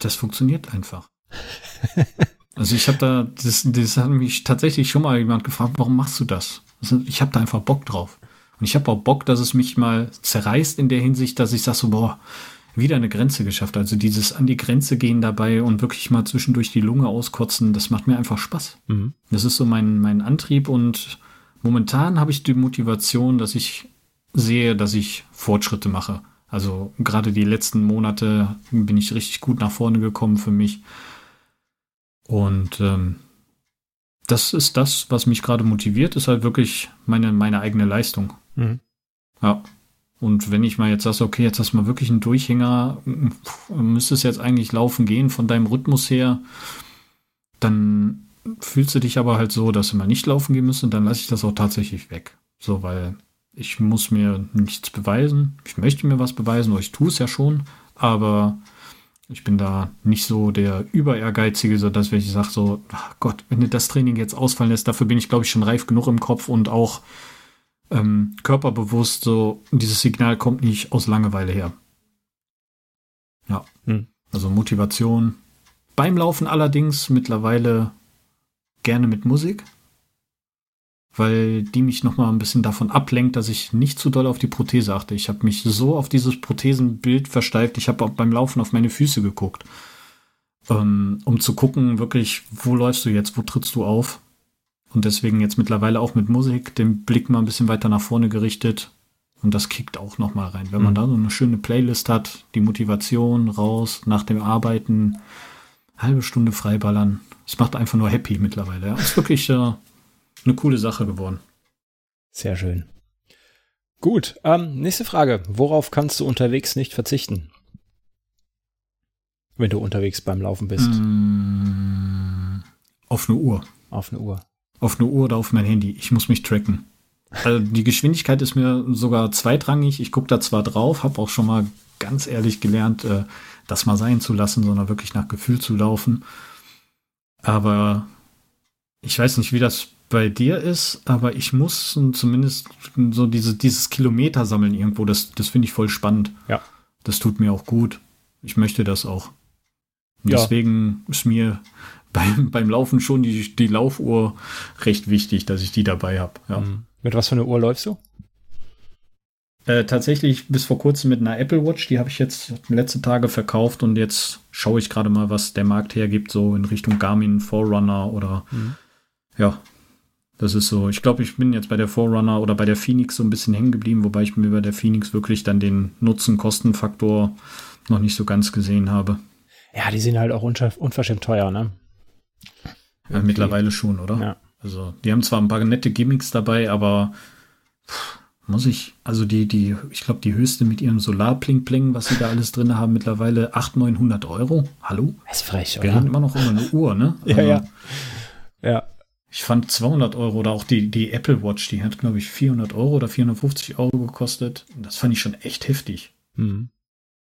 S2: Das funktioniert einfach. Also ich habe da, das, das hat mich tatsächlich schon mal jemand gefragt, warum machst du das? Also ich habe da einfach Bock drauf. Und ich habe auch Bock, dass es mich mal zerreißt in der Hinsicht, dass ich sage so, boah, wieder eine Grenze geschafft. Also dieses an die Grenze gehen dabei und wirklich mal zwischendurch die Lunge auskotzen, das macht mir einfach Spaß. Mhm. Das ist so mein, mein Antrieb und momentan habe ich die Motivation, dass ich sehe, dass ich Fortschritte mache. Also gerade die letzten Monate bin ich richtig gut nach vorne gekommen für mich. Und ähm, das ist das, was mich gerade motiviert, ist halt wirklich meine, meine eigene Leistung. Mhm. Ja. Und wenn ich mal jetzt sage, okay, jetzt hast du mal wirklich einen Durchhänger, müsstest jetzt eigentlich laufen gehen von deinem Rhythmus her, dann fühlst du dich aber halt so, dass du mal nicht laufen gehen müsstest und dann lasse ich das auch tatsächlich weg. So, weil ich muss mir nichts beweisen. Ich möchte mir was beweisen, oder ich tue es ja schon, aber ich bin da nicht so der Über-Ehrgeizige, so dass wenn ich sage, so, ach Gott, wenn du das Training jetzt ausfallen lässt, dafür bin ich, glaube ich, schon reif genug im Kopf und auch ähm, körperbewusst, so, dieses Signal kommt nicht aus Langeweile her. Ja. Hm. Also Motivation. Beim Laufen allerdings mittlerweile gerne mit Musik weil die mich noch mal ein bisschen davon ablenkt, dass ich nicht zu doll auf die Prothese achte. Ich habe mich so auf dieses Prothesenbild versteift. Ich habe auch beim Laufen auf meine Füße geguckt, ähm, um zu gucken, wirklich, wo läufst du jetzt, wo trittst du auf? Und deswegen jetzt mittlerweile auch mit Musik, den Blick mal ein bisschen weiter nach vorne gerichtet. Und das kickt auch noch mal rein. Wenn mhm. man da so eine schöne Playlist hat, die Motivation raus, nach dem Arbeiten, halbe Stunde freiballern. Es macht einfach nur happy mittlerweile. Ja. Ist wirklich äh, eine coole Sache geworden.
S1: Sehr schön. Gut, ähm, nächste Frage. Worauf kannst du unterwegs nicht verzichten? Wenn du unterwegs beim Laufen bist. Mm,
S2: auf eine Uhr.
S1: Auf eine Uhr.
S2: Auf eine Uhr oder auf mein Handy. Ich muss mich tracken. Also die Geschwindigkeit ist mir sogar zweitrangig. Ich gucke da zwar drauf, habe auch schon mal ganz ehrlich gelernt, äh, das mal sein zu lassen, sondern wirklich nach Gefühl zu laufen. Aber ich weiß nicht, wie das bei dir ist, aber ich muss zumindest so diese, dieses Kilometer sammeln irgendwo. Das, das finde ich voll spannend.
S1: Ja.
S2: Das tut mir auch gut. Ich möchte das auch. Ja. Deswegen ist mir beim, beim Laufen schon die, die Laufuhr recht wichtig, dass ich die dabei habe. Ja. Mhm.
S1: Mit was für eine Uhr läufst du?
S2: Äh, tatsächlich bis vor kurzem mit einer Apple Watch. Die habe ich jetzt letzte Tage verkauft und jetzt schaue ich gerade mal, was der Markt hergibt, so in Richtung Garmin, Forerunner oder mhm. ja, das ist so, ich glaube, ich bin jetzt bei der Forerunner oder bei der Phoenix so ein bisschen hängen geblieben, wobei ich mir bei der Phoenix wirklich dann den Nutzen-Kosten-Faktor noch nicht so ganz gesehen habe.
S1: Ja, die sind halt auch unverschämt teuer, ne?
S2: Ja, mittlerweile schon, oder?
S1: Ja.
S2: Also, die haben zwar ein paar nette Gimmicks dabei, aber muss ich, also die, die, ich glaube, die höchste mit ihrem Solar-Pling-Pling, was sie da alles drin haben, mittlerweile 800, 900 Euro. Hallo?
S1: Das ist frech,
S2: oder? Wir reden immer noch um eine Uhr, ne?
S1: ja, also, ja. Ja,
S2: ich fand 200 Euro oder auch die, die Apple Watch, die hat, glaube ich, 400 Euro oder 450 Euro gekostet. Das fand ich schon echt heftig. Mhm.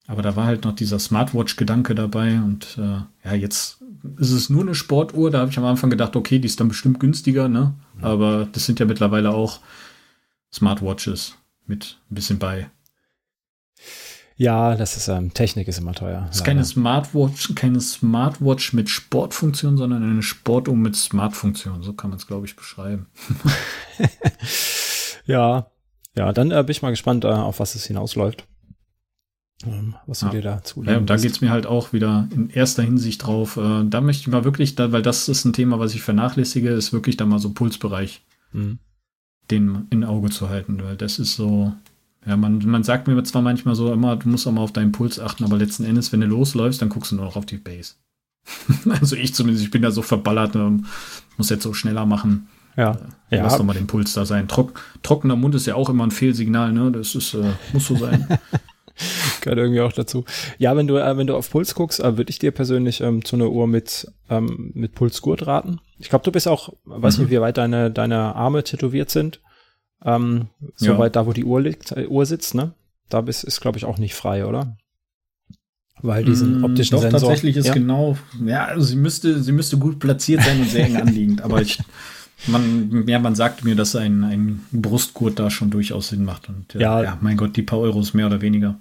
S2: Aber da war halt noch dieser Smartwatch-Gedanke dabei und äh, ja, jetzt ist es nur eine Sportuhr. Da habe ich am Anfang gedacht, okay, die ist dann bestimmt günstiger, ne? Mhm. Aber das sind ja mittlerweile auch Smartwatches mit ein bisschen bei.
S1: Ja, das ist ähm, Technik ist immer teuer.
S2: Das ist keine Smartwatch, keine Smartwatch mit Sportfunktion, sondern eine Sportuhr mit Smartfunktion. So kann man es, glaube ich, beschreiben.
S1: ja, ja, dann äh, bin ich mal gespannt, äh, auf was es hinausläuft. Ähm, was du ja. dir da zulegen
S2: Ja, und da geht es mir halt auch wieder in erster Hinsicht drauf. Äh, da möchte ich mal wirklich, da, weil das ist ein Thema, was ich vernachlässige, ist wirklich da mal so Pulsbereich, mhm. den in Auge zu halten, weil das ist so, ja, man, man sagt mir zwar manchmal so immer, du musst auch mal auf deinen Puls achten, aber letzten Endes, wenn du losläufst, dann guckst du nur noch auf die Base. also ich zumindest, ich bin da so verballert, ähm, muss jetzt so schneller machen.
S1: Ja.
S2: Äh, ja. Lass doch mal den Puls da sein. Trock, trockener Mund ist ja auch immer ein Fehlsignal, ne? Das ist, äh, muss so sein.
S1: Gehört irgendwie auch dazu. Ja, wenn du, äh, wenn du auf Puls guckst, äh, würde ich dir persönlich ähm, zu einer Uhr mit, ähm, mit Pulsgurt raten. Ich glaube, du bist auch, weiß mhm. nicht, wie weit deine, deine Arme tätowiert sind. Ähm, Soweit ja. da, wo die Uhr liegt, äh, Uhr sitzt, ne? Da ist, ist glaube ich, auch nicht frei, oder? Weil diesen mm, optischen Doch, Sensor.
S2: tatsächlich ist ja? genau, ja, also sie müsste, sie müsste gut platziert sein und sehr eng anliegend, aber ich, man, ja, man sagt mir, dass ein, ein Brustgurt da schon durchaus Sinn macht. Und äh, ja, ja, mein Gott, die paar Euros mehr oder weniger.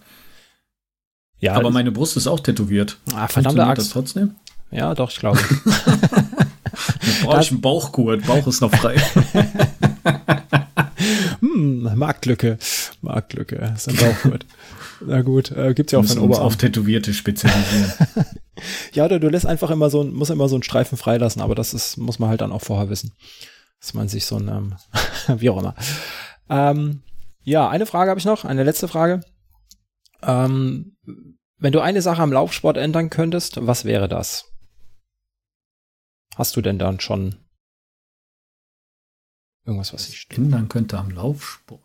S2: Ja, aber meine Brust ist auch tätowiert.
S1: Ah, verdammte Axt. das
S2: trotzdem?
S1: Ja, doch, ich glaube.
S2: Dann brauche ich einen Bauchgurt. Bauch ist noch frei.
S1: hm, Marktlücke. Marktlücke. Ist dann auch gut. Na gut, äh, gibt's ja auch von
S2: Oberarm. auf Tätowierte spezialisieren.
S1: ja, oder du lässt einfach immer so, muss immer so einen Streifen freilassen, aber das ist, muss man halt dann auch vorher wissen. Dass man sich so ein, ähm, wie auch immer. Ähm, ja, eine Frage habe ich noch, eine letzte Frage. Ähm, wenn du eine Sache am Laufsport ändern könntest, was wäre das? Hast du denn dann schon irgendwas, was ich
S2: ändern könnte am Laufsport?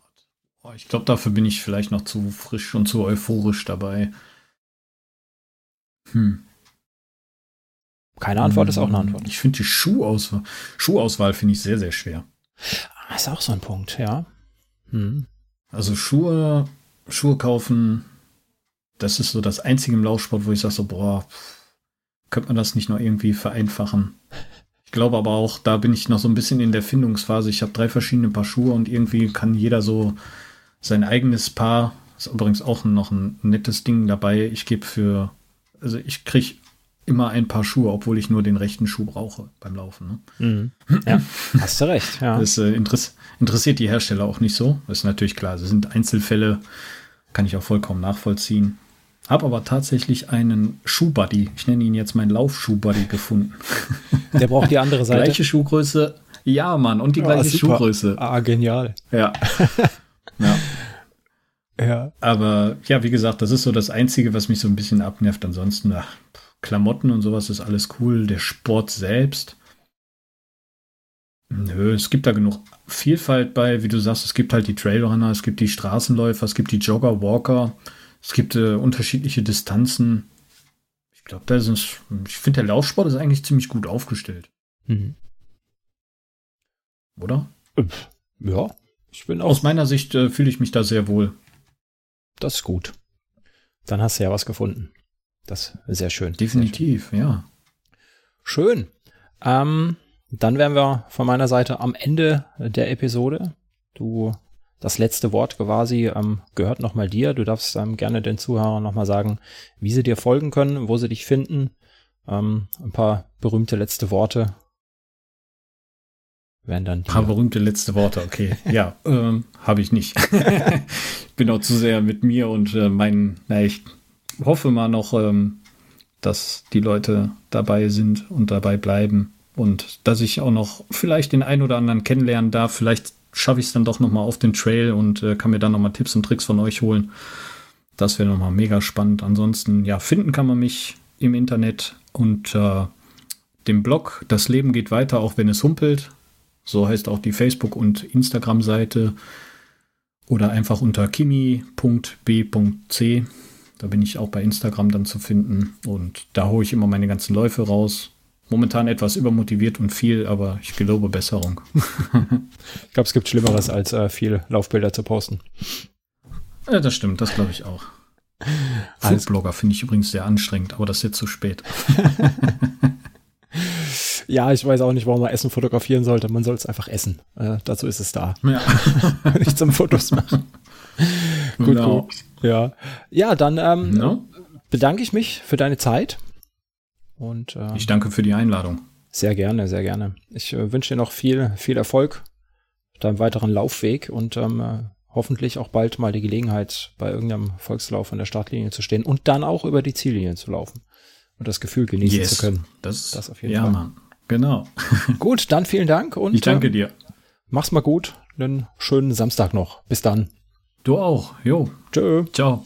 S2: Oh, ich glaube, dafür bin ich vielleicht noch zu frisch und zu euphorisch dabei.
S1: Hm. Keine Antwort hm. ist auch eine Antwort.
S2: Ich finde die Schuhauswahl, Schuhauswahl finde ich sehr, sehr schwer.
S1: Das ist auch so ein Punkt, ja.
S2: Hm. Also Schuhe, Schuhe kaufen, das ist so das einzige im Laufsport, wo ich sage so, boah, könnte man das nicht noch irgendwie vereinfachen? Ich glaube aber auch, da bin ich noch so ein bisschen in der Findungsphase. Ich habe drei verschiedene Paar Schuhe und irgendwie kann jeder so sein eigenes Paar, ist übrigens auch noch ein nettes Ding dabei. Ich gebe für, also ich kriege immer ein Paar Schuhe, obwohl ich nur den rechten Schuh brauche beim Laufen.
S1: Ne? Mhm. Ja, hast du recht. Ja.
S2: Das äh, interess interessiert die Hersteller auch nicht so. Das ist natürlich klar. Das sind Einzelfälle, kann ich auch vollkommen nachvollziehen. Habe aber tatsächlich einen Schuhbuddy, ich nenne ihn jetzt meinen Laufschuhbuddy gefunden.
S1: Der braucht die andere Seite.
S2: Gleiche Schuhgröße. Ja, Mann, und die oh, gleiche super. Schuhgröße.
S1: Ah, genial.
S2: Ja. ja. Ja. Aber ja, wie gesagt, das ist so das Einzige, was mich so ein bisschen abnervt. Ansonsten, ach, Klamotten und sowas ist alles cool. Der Sport selbst. Nö, es gibt da genug Vielfalt bei, wie du sagst, es gibt halt die Trailrunner, es gibt die Straßenläufer, es gibt die Jogger, Walker, es gibt äh, unterschiedliche Distanzen. Ich glaube, da ist ich finde, der Laufsport ist eigentlich ziemlich gut aufgestellt. Mhm. Oder?
S1: Ja,
S2: ich bin auch. Aus meiner Sicht äh, fühle ich mich da sehr wohl.
S1: Das ist gut. Dann hast du ja was gefunden. Das ist sehr schön.
S2: Definitiv,
S1: sehr
S2: schön. ja.
S1: Schön. Ähm, dann wären wir von meiner Seite am Ende der Episode. Du, das letzte Wort quasi ähm, gehört nochmal dir. Du darfst ähm, gerne den Zuhörern nochmal sagen, wie sie dir folgen können, wo sie dich finden. Ähm, ein paar berühmte letzte Worte wären dann.
S2: Ein paar berühmte letzte Worte, okay. ja, ähm, habe ich nicht. ich bin auch zu sehr mit mir und äh, meinen, na, ich hoffe mal noch, ähm, dass die Leute dabei sind und dabei bleiben und dass ich auch noch vielleicht den einen oder anderen kennenlernen darf. Vielleicht schaffe ich es dann doch noch mal auf den Trail und äh, kann mir dann noch mal Tipps und Tricks von euch holen. Das wäre noch mal mega spannend. Ansonsten, ja, finden kann man mich im Internet unter dem Blog Das Leben geht weiter, auch wenn es humpelt. So heißt auch die Facebook- und Instagram-Seite. Oder einfach unter kimi.b.c da bin ich auch bei Instagram dann zu finden und da hole ich immer meine ganzen Läufe raus. Momentan etwas übermotiviert und viel, aber ich gelobe Besserung.
S1: ich glaube, es gibt Schlimmeres, als äh, viel Laufbilder zu posten.
S2: Ja, das stimmt, das glaube ich auch. Foodblogger finde ich übrigens sehr anstrengend, aber das ist jetzt zu spät.
S1: ja, ich weiß auch nicht, warum man Essen fotografieren sollte. Man soll es einfach essen. Äh, dazu ist es da.
S2: Ja.
S1: nicht zum Fotos machen. gut, genau. gut. Ja, ja dann ähm, no? bedanke ich mich für deine Zeit. Und,
S2: ähm, ich danke für die Einladung.
S1: Sehr gerne, sehr gerne. Ich äh, wünsche dir noch viel, viel Erfolg auf deinem weiteren Laufweg und ähm, äh, hoffentlich auch bald mal die Gelegenheit, bei irgendeinem Volkslauf an der Startlinie zu stehen und dann auch über die Ziellinie zu laufen und das Gefühl genießen yes, zu können.
S2: Das, das auf jeden ja, Fall. Ja, Mann. Genau.
S1: gut, dann vielen Dank und
S2: ich danke ähm, dir.
S1: Mach's mal gut. Einen schönen Samstag noch. Bis dann.
S2: Du auch. Jo.
S1: Tschö.
S2: Ciao.